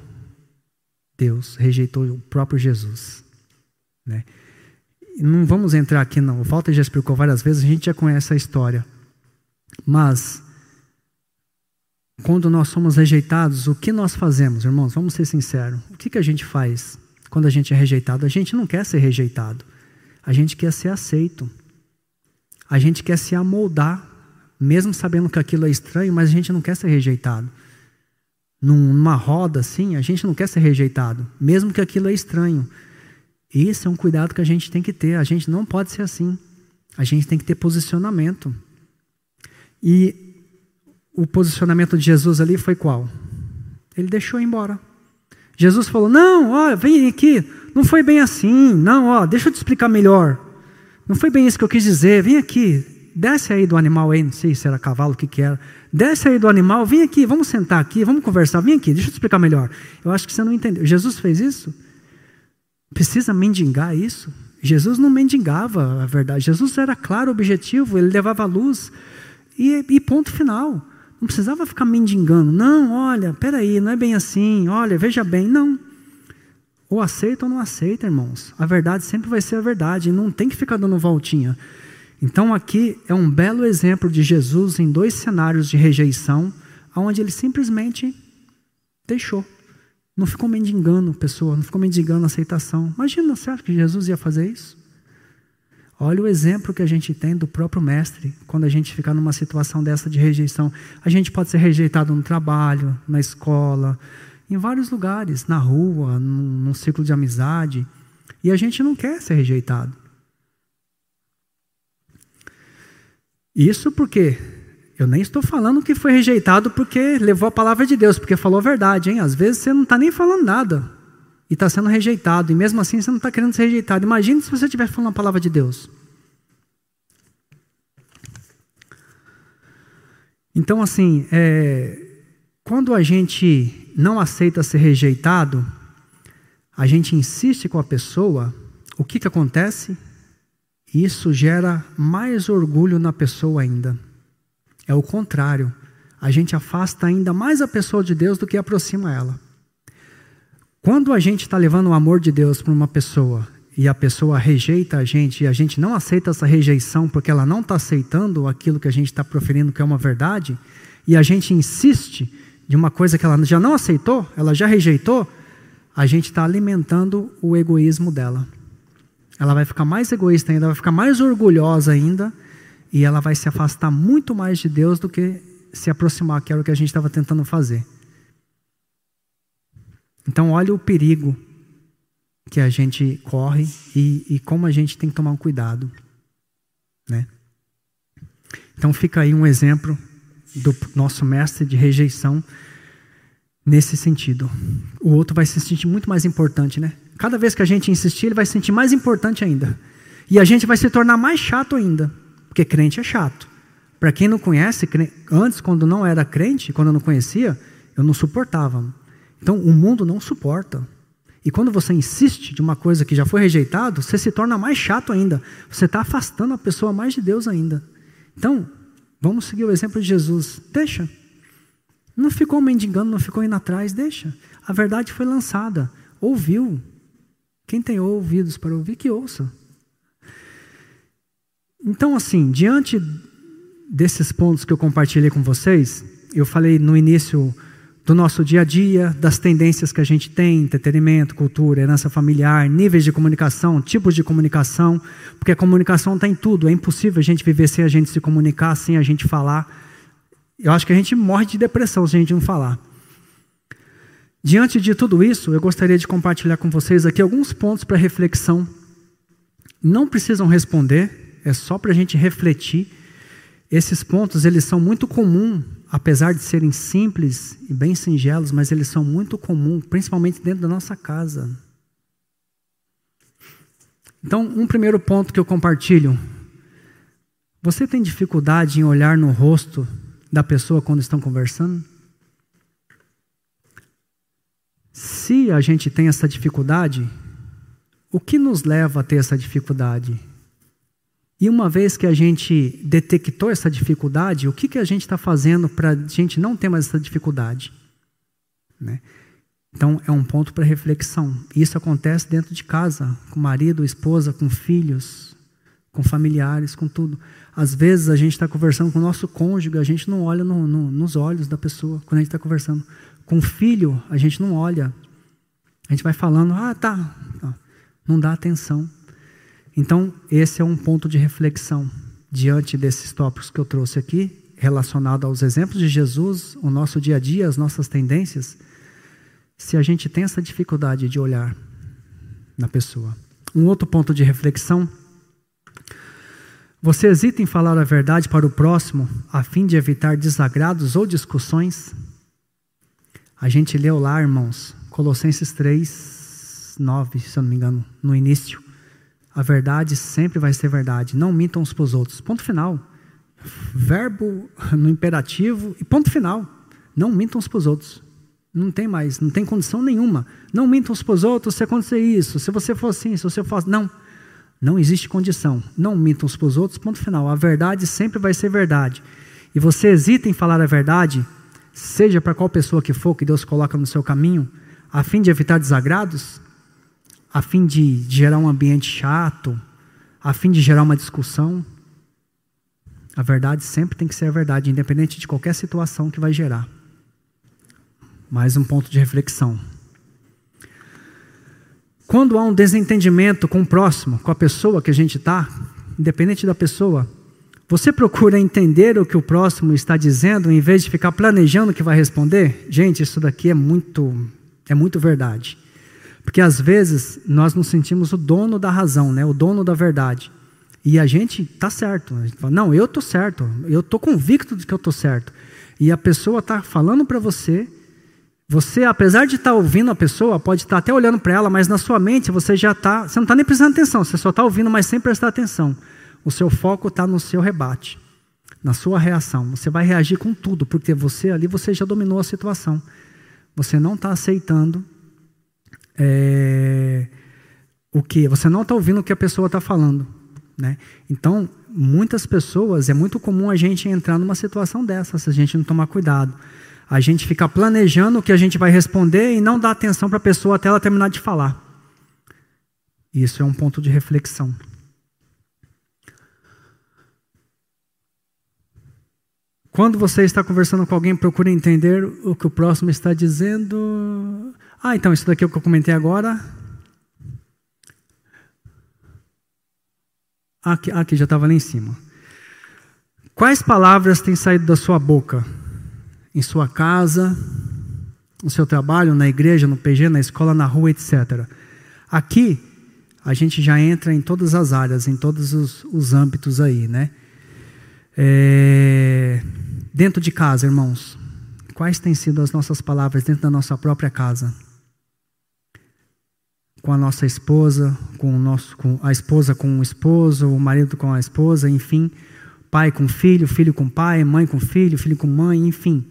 Deus, rejeitou o próprio Jesus. Né? Não vamos entrar aqui, não. O Walter já explicou várias vezes, a gente já conhece a história. Mas, quando nós somos rejeitados, o que nós fazemos, irmãos? Vamos ser sinceros. O que, que a gente faz quando a gente é rejeitado? A gente não quer ser rejeitado. A gente quer ser aceito. A gente quer se amoldar, mesmo sabendo que aquilo é estranho, mas a gente não quer ser rejeitado numa roda assim, a gente não quer ser rejeitado, mesmo que aquilo é estranho. Esse é um cuidado que a gente tem que ter. A gente não pode ser assim. A gente tem que ter posicionamento. E o posicionamento de Jesus ali foi qual? Ele deixou embora. Jesus falou: Não, ó, vem aqui. Não foi bem assim. Não, ó, deixa eu te explicar melhor. Não foi bem isso que eu quis dizer. Vem aqui. Desce aí do animal aí, não sei se era cavalo, o que que era. Desce aí do animal, vem aqui, vamos sentar aqui, vamos conversar, vem aqui, deixa eu te explicar melhor. Eu acho que você não entendeu. Jesus fez isso? Precisa mendigar isso? Jesus não mendigava a verdade. Jesus era claro, objetivo, ele levava a luz e, e ponto final. Não precisava ficar mendigando. Não, olha, peraí, não é bem assim. Olha, veja bem. Não. Ou aceita ou não aceita, irmãos. A verdade sempre vai ser a verdade. Não tem que ficar dando voltinha. Então aqui é um belo exemplo de Jesus em dois cenários de rejeição, onde ele simplesmente deixou. Não ficou mendigando pessoa, não ficou mendigando aceitação. Imagina, acha que Jesus ia fazer isso? Olha o exemplo que a gente tem do próprio mestre quando a gente fica numa situação dessa de rejeição. A gente pode ser rejeitado no trabalho, na escola, em vários lugares, na rua, num, num ciclo de amizade. E a gente não quer ser rejeitado. Isso porque eu nem estou falando que foi rejeitado porque levou a palavra de Deus, porque falou a verdade, hein? Às vezes você não está nem falando nada e está sendo rejeitado, e mesmo assim você não está querendo ser rejeitado. Imagine se você estivesse falando a palavra de Deus. Então, assim, é, quando a gente não aceita ser rejeitado, a gente insiste com a pessoa, o que, que acontece? isso gera mais orgulho na pessoa ainda. É o contrário. A gente afasta ainda mais a pessoa de Deus do que aproxima ela. Quando a gente está levando o amor de Deus para uma pessoa e a pessoa rejeita a gente e a gente não aceita essa rejeição porque ela não está aceitando aquilo que a gente está proferindo que é uma verdade, e a gente insiste de uma coisa que ela já não aceitou, ela já rejeitou, a gente está alimentando o egoísmo dela ela vai ficar mais egoísta ainda, vai ficar mais orgulhosa ainda, e ela vai se afastar muito mais de Deus do que se aproximar, que era o que a gente estava tentando fazer. Então, olha o perigo que a gente corre e, e como a gente tem que tomar um cuidado. Né? Então, fica aí um exemplo do nosso mestre de rejeição nesse sentido. O outro vai se sentir muito mais importante, né? Cada vez que a gente insistir, ele vai se sentir mais importante ainda. E a gente vai se tornar mais chato ainda, porque crente é chato. Para quem não conhece, antes, quando não era crente, quando eu não conhecia, eu não suportava. Então, o mundo não suporta. E quando você insiste de uma coisa que já foi rejeitado, você se torna mais chato ainda. Você está afastando a pessoa mais de Deus ainda. Então, vamos seguir o exemplo de Jesus. Deixa. Não ficou mendigando, não ficou indo atrás, deixa. A verdade foi lançada. Ouviu, quem tem ouvidos para ouvir, que ouça. Então, assim, diante desses pontos que eu compartilhei com vocês, eu falei no início do nosso dia a dia, das tendências que a gente tem, entretenimento, cultura, herança familiar, níveis de comunicação, tipos de comunicação, porque a comunicação está em tudo, é impossível a gente viver sem a gente se comunicar, sem a gente falar. Eu acho que a gente morre de depressão se a gente não falar. Diante de tudo isso, eu gostaria de compartilhar com vocês aqui alguns pontos para reflexão. Não precisam responder, é só para a gente refletir. Esses pontos eles são muito comuns apesar de serem simples e bem singelos, mas eles são muito comuns, principalmente dentro da nossa casa. Então, um primeiro ponto que eu compartilho. Você tem dificuldade em olhar no rosto da pessoa quando estão conversando? Se a gente tem essa dificuldade, o que nos leva a ter essa dificuldade? E uma vez que a gente detectou essa dificuldade, o que, que a gente está fazendo para a gente não ter mais essa dificuldade? Né? Então, é um ponto para reflexão. Isso acontece dentro de casa, com marido, esposa, com filhos, com familiares, com tudo. Às vezes a gente está conversando com o nosso cônjuge, a gente não olha no, no, nos olhos da pessoa quando a gente está conversando. Com o filho, a gente não olha. A gente vai falando, ah, tá. Não dá atenção. Então, esse é um ponto de reflexão diante desses tópicos que eu trouxe aqui, relacionado aos exemplos de Jesus, o nosso dia a dia, as nossas tendências. Se a gente tem essa dificuldade de olhar na pessoa. Um outro ponto de reflexão. Você hesita em falar a verdade para o próximo a fim de evitar desagrados ou discussões? A gente leu lá, irmãos, Colossenses 3, 9, se eu não me engano, no início. A verdade sempre vai ser verdade. Não mintam uns para os outros. Ponto final. Verbo no imperativo e ponto final. Não mintam uns para os outros. Não tem mais, não tem condição nenhuma. Não mintam uns para os outros se acontecer isso, se você for assim, se você for. Assim. Não. Não existe condição. Não mintam uns para os outros, ponto final. A verdade sempre vai ser verdade. E você hesita em falar a verdade, seja para qual pessoa que for que Deus coloca no seu caminho, a fim de evitar desagrados, a fim de gerar um ambiente chato, a fim de gerar uma discussão. A verdade sempre tem que ser a verdade, independente de qualquer situação que vai gerar. Mais um ponto de reflexão. Quando há um desentendimento com o próximo, com a pessoa que a gente está, independente da pessoa, você procura entender o que o próximo está dizendo em vez de ficar planejando o que vai responder? Gente, isso daqui é muito, é muito verdade. Porque às vezes nós nos sentimos o dono da razão, né? o dono da verdade. E a gente está certo. A gente fala, não, eu estou certo. Eu estou convicto de que eu estou certo. E a pessoa está falando para você. Você, apesar de estar tá ouvindo a pessoa, pode estar tá até olhando para ela, mas na sua mente você já está. Você não está nem prestando atenção, você só está ouvindo, mas sem prestar atenção. O seu foco está no seu rebate, na sua reação. Você vai reagir com tudo, porque você ali você já dominou a situação. Você não está aceitando é, o que? Você não está ouvindo o que a pessoa está falando. Né? Então, muitas pessoas, é muito comum a gente entrar numa situação dessa, se a gente não tomar cuidado. A gente fica planejando o que a gente vai responder e não dá atenção para a pessoa até ela terminar de falar. Isso é um ponto de reflexão. Quando você está conversando com alguém, procure entender o que o próximo está dizendo. Ah, então isso daqui é o que eu comentei agora. Aqui, aqui já estava lá em cima. Quais palavras têm saído da sua boca? Em sua casa, no seu trabalho, na igreja, no PG, na escola, na rua, etc. Aqui, a gente já entra em todas as áreas, em todos os, os âmbitos aí, né? É, dentro de casa, irmãos, quais têm sido as nossas palavras dentro da nossa própria casa? Com a nossa esposa, com, o nosso, com a esposa com o esposo, o marido com a esposa, enfim, pai com filho, filho com pai, mãe com filho, filho com mãe, enfim.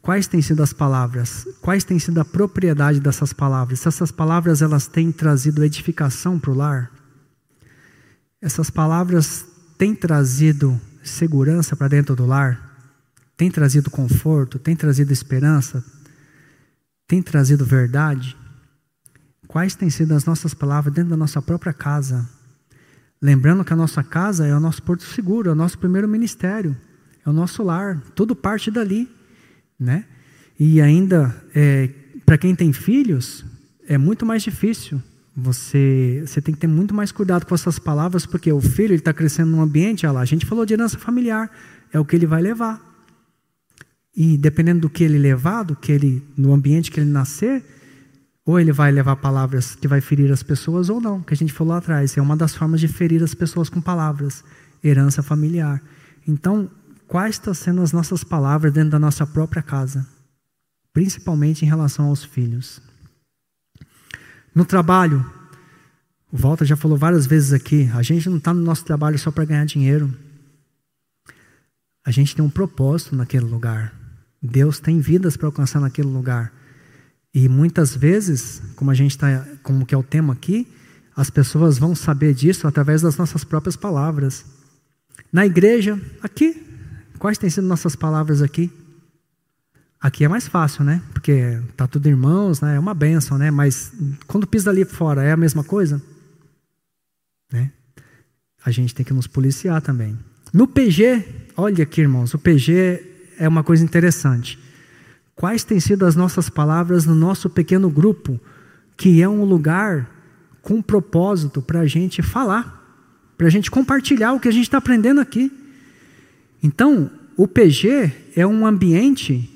Quais têm sido as palavras? Quais têm sido a propriedade dessas palavras? Se essas palavras elas têm trazido edificação para o lar? Essas palavras têm trazido segurança para dentro do lar? Têm trazido conforto? Têm trazido esperança? Têm trazido verdade? Quais têm sido as nossas palavras dentro da nossa própria casa? Lembrando que a nossa casa é o nosso porto seguro, é o nosso primeiro ministério, é o nosso lar, tudo parte dali, né? E ainda, é, para quem tem filhos, é muito mais difícil. Você, você tem que ter muito mais cuidado com essas palavras, porque o filho está crescendo num ambiente, olha lá, a gente falou de herança familiar, é o que ele vai levar. E dependendo do que ele levar, do que ele, no ambiente que ele nascer, ou ele vai levar palavras que vai ferir as pessoas ou não, que a gente falou lá atrás. É uma das formas de ferir as pessoas com palavras, herança familiar. Então, quais estão sendo as nossas palavras dentro da nossa própria casa, principalmente em relação aos filhos. No trabalho, o Walter já falou várias vezes aqui, a gente não está no nosso trabalho só para ganhar dinheiro. A gente tem um propósito naquele lugar. Deus tem vidas para alcançar naquele lugar. E muitas vezes, como a gente está, como que é o tema aqui, as pessoas vão saber disso através das nossas próprias palavras. Na igreja, aqui, quais têm sido nossas palavras aqui? Aqui é mais fácil, né? Porque tá tudo irmãos, né? É uma benção, né? Mas quando pisa ali fora, é a mesma coisa? Né? A gente tem que nos policiar também. No PG, olha aqui, irmãos, o PG é uma coisa interessante. Quais têm sido as nossas palavras no nosso pequeno grupo, que é um lugar com propósito para a gente falar, para a gente compartilhar o que a gente está aprendendo aqui. Então, o PG é um ambiente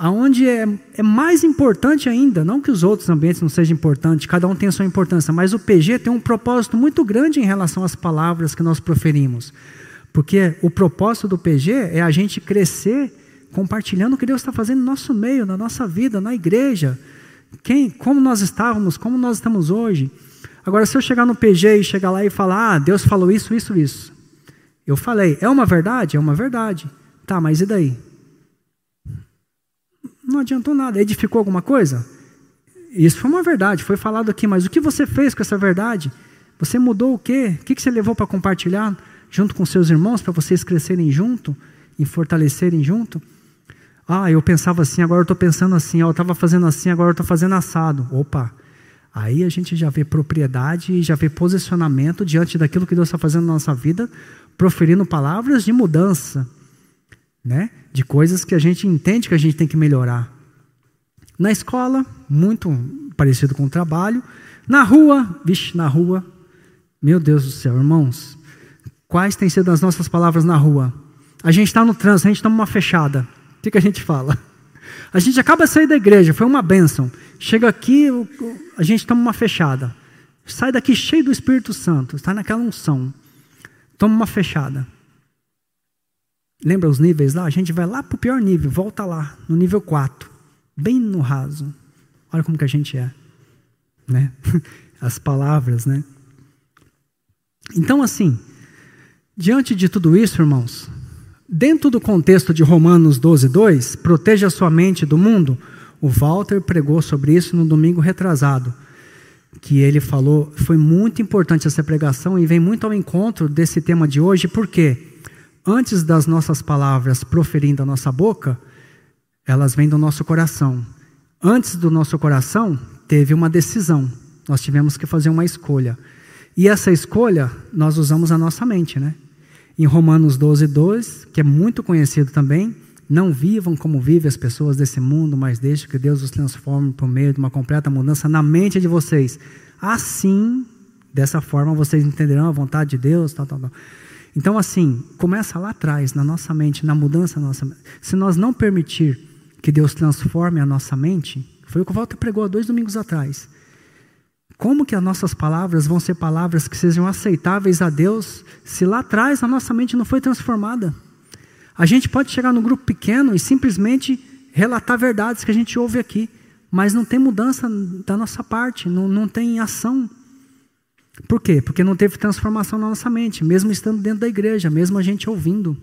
onde é, é, mais importante ainda, não que os outros ambientes não sejam importantes, cada um tem a sua importância, mas o PG tem um propósito muito grande em relação às palavras que nós proferimos. Porque o propósito do PG é a gente crescer compartilhando o que Deus está fazendo no nosso meio, na nossa vida, na igreja. Quem, como nós estávamos, como nós estamos hoje. Agora, se eu chegar no PG e chegar lá e falar, ah, Deus falou isso, isso, isso. Eu falei, é uma verdade? É uma verdade. Tá, mas e daí? Não adiantou nada. Edificou alguma coisa? Isso foi uma verdade, foi falado aqui, mas o que você fez com essa verdade? Você mudou o quê? O que você levou para compartilhar junto com seus irmãos, para vocês crescerem junto e fortalecerem junto? Ah, eu pensava assim, agora eu estou pensando assim, eu estava fazendo assim, agora eu estou fazendo assado. Opa! Aí a gente já vê propriedade e já vê posicionamento diante daquilo que Deus está fazendo na nossa vida, proferindo palavras de mudança, né? De coisas que a gente entende que a gente tem que melhorar. Na escola, muito parecido com o trabalho. Na rua, vixe, na rua, meu Deus do céu, irmãos, quais têm sido as nossas palavras na rua? A gente está no trânsito, a gente toma uma fechada. O que, que a gente fala? A gente acaba de sair da igreja, foi uma bênção. Chega aqui, a gente toma uma fechada. Sai daqui cheio do Espírito Santo, está naquela unção. Toma uma fechada. Lembra os níveis lá? A gente vai lá para o pior nível, volta lá, no nível 4, bem no raso. Olha como que a gente é. Né? (laughs) As palavras, né? Então, assim, diante de tudo isso, irmãos, Dentro do contexto de Romanos 12, 2, proteja sua mente do mundo, o Walter pregou sobre isso no domingo retrasado, que ele falou, foi muito importante essa pregação e vem muito ao encontro desse tema de hoje, porque antes das nossas palavras proferindo da nossa boca, elas vêm do nosso coração. Antes do nosso coração, teve uma decisão. Nós tivemos que fazer uma escolha. E essa escolha, nós usamos a nossa mente, né? Em Romanos 12, 2, que é muito conhecido também, não vivam como vivem as pessoas desse mundo, mas deixe que Deus os transforme por meio de uma completa mudança na mente de vocês. Assim, dessa forma, vocês entenderão a vontade de Deus, tal, tal, tal. Então, assim, começa lá atrás, na nossa mente, na mudança da nossa. Se nós não permitir que Deus transforme a nossa mente, foi o que o Walter pregou há dois domingos atrás. Como que as nossas palavras vão ser palavras que sejam aceitáveis a Deus se lá atrás a nossa mente não foi transformada? A gente pode chegar num grupo pequeno e simplesmente relatar verdades que a gente ouve aqui, mas não tem mudança da nossa parte, não, não tem ação. Por quê? Porque não teve transformação na nossa mente, mesmo estando dentro da igreja, mesmo a gente ouvindo.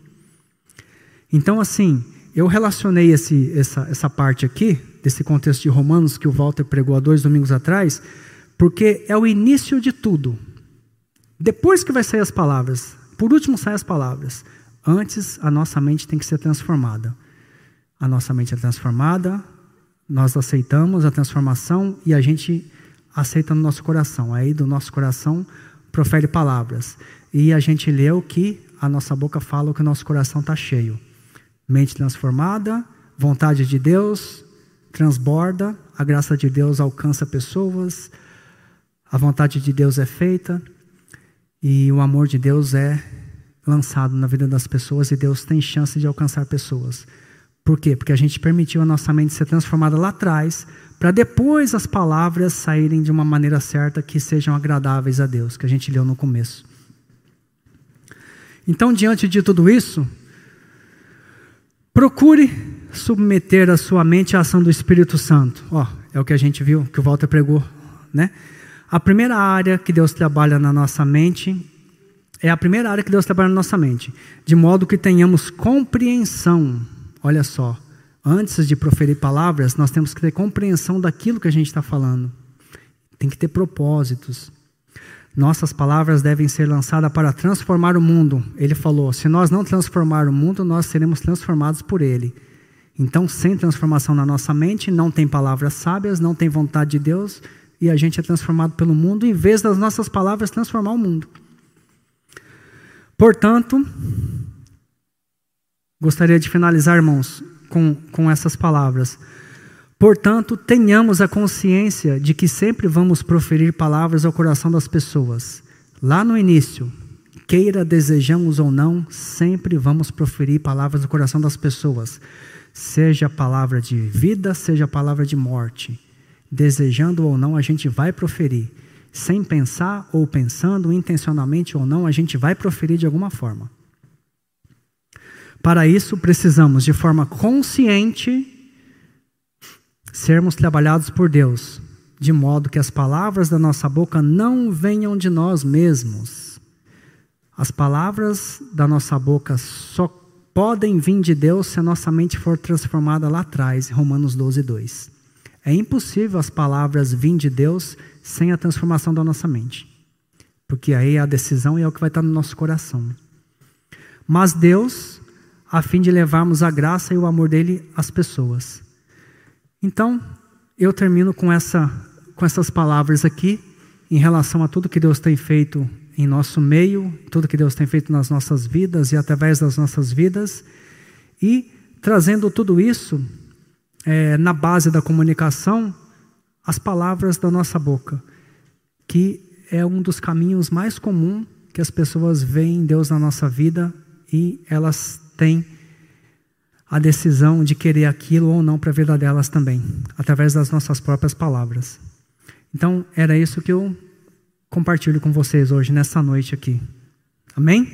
Então, assim, eu relacionei esse, essa, essa parte aqui, desse contexto de Romanos que o Walter pregou há dois domingos atrás, porque é o início de tudo. Depois que vai sair as palavras, por último saem as palavras. Antes, a nossa mente tem que ser transformada. A nossa mente é transformada, nós aceitamos a transformação e a gente aceita no nosso coração. Aí do nosso coração profere palavras. E a gente lê o que a nossa boca fala, o que o nosso coração está cheio. Mente transformada, vontade de Deus transborda, a graça de Deus alcança pessoas, a vontade de Deus é feita e o amor de Deus é lançado na vida das pessoas e Deus tem chance de alcançar pessoas. Por quê? Porque a gente permitiu a nossa mente ser transformada lá atrás, para depois as palavras saírem de uma maneira certa que sejam agradáveis a Deus, que a gente leu no começo. Então, diante de tudo isso, Procure submeter a sua mente à ação do Espírito Santo. Ó, é o que a gente viu, que o Walter pregou, né? A primeira área que Deus trabalha na nossa mente é a primeira área que Deus trabalha na nossa mente, de modo que tenhamos compreensão. Olha só, antes de proferir palavras, nós temos que ter compreensão daquilo que a gente está falando. Tem que ter propósitos. Nossas palavras devem ser lançadas para transformar o mundo. Ele falou: se nós não transformar o mundo, nós seremos transformados por ele. Então, sem transformação na nossa mente, não tem palavras sábias, não tem vontade de Deus, e a gente é transformado pelo mundo, em vez das nossas palavras transformar o mundo. Portanto, gostaria de finalizar, irmãos, com, com essas palavras. Portanto, tenhamos a consciência de que sempre vamos proferir palavras ao coração das pessoas. Lá no início, queira, desejamos ou não, sempre vamos proferir palavras ao coração das pessoas. Seja palavra de vida, seja palavra de morte. Desejando ou não, a gente vai proferir. Sem pensar ou pensando, intencionalmente ou não, a gente vai proferir de alguma forma. Para isso, precisamos, de forma consciente, sermos trabalhados por Deus, de modo que as palavras da nossa boca não venham de nós mesmos. As palavras da nossa boca só podem vir de Deus se a nossa mente for transformada lá atrás, Romanos 12, 2. É impossível as palavras virem de Deus sem a transformação da nossa mente. Porque aí é a decisão e é o que vai estar no nosso coração. Mas Deus a fim de levarmos a graça e o amor dele às pessoas. Então, eu termino com, essa, com essas palavras aqui, em relação a tudo que Deus tem feito em nosso meio, tudo que Deus tem feito nas nossas vidas e através das nossas vidas, e trazendo tudo isso é, na base da comunicação, as palavras da nossa boca, que é um dos caminhos mais comuns que as pessoas veem Deus na nossa vida e elas têm a decisão de querer aquilo ou não para a vida delas também, através das nossas próprias palavras. Então, era isso que eu compartilho com vocês hoje, nessa noite aqui. Amém?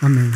Amém.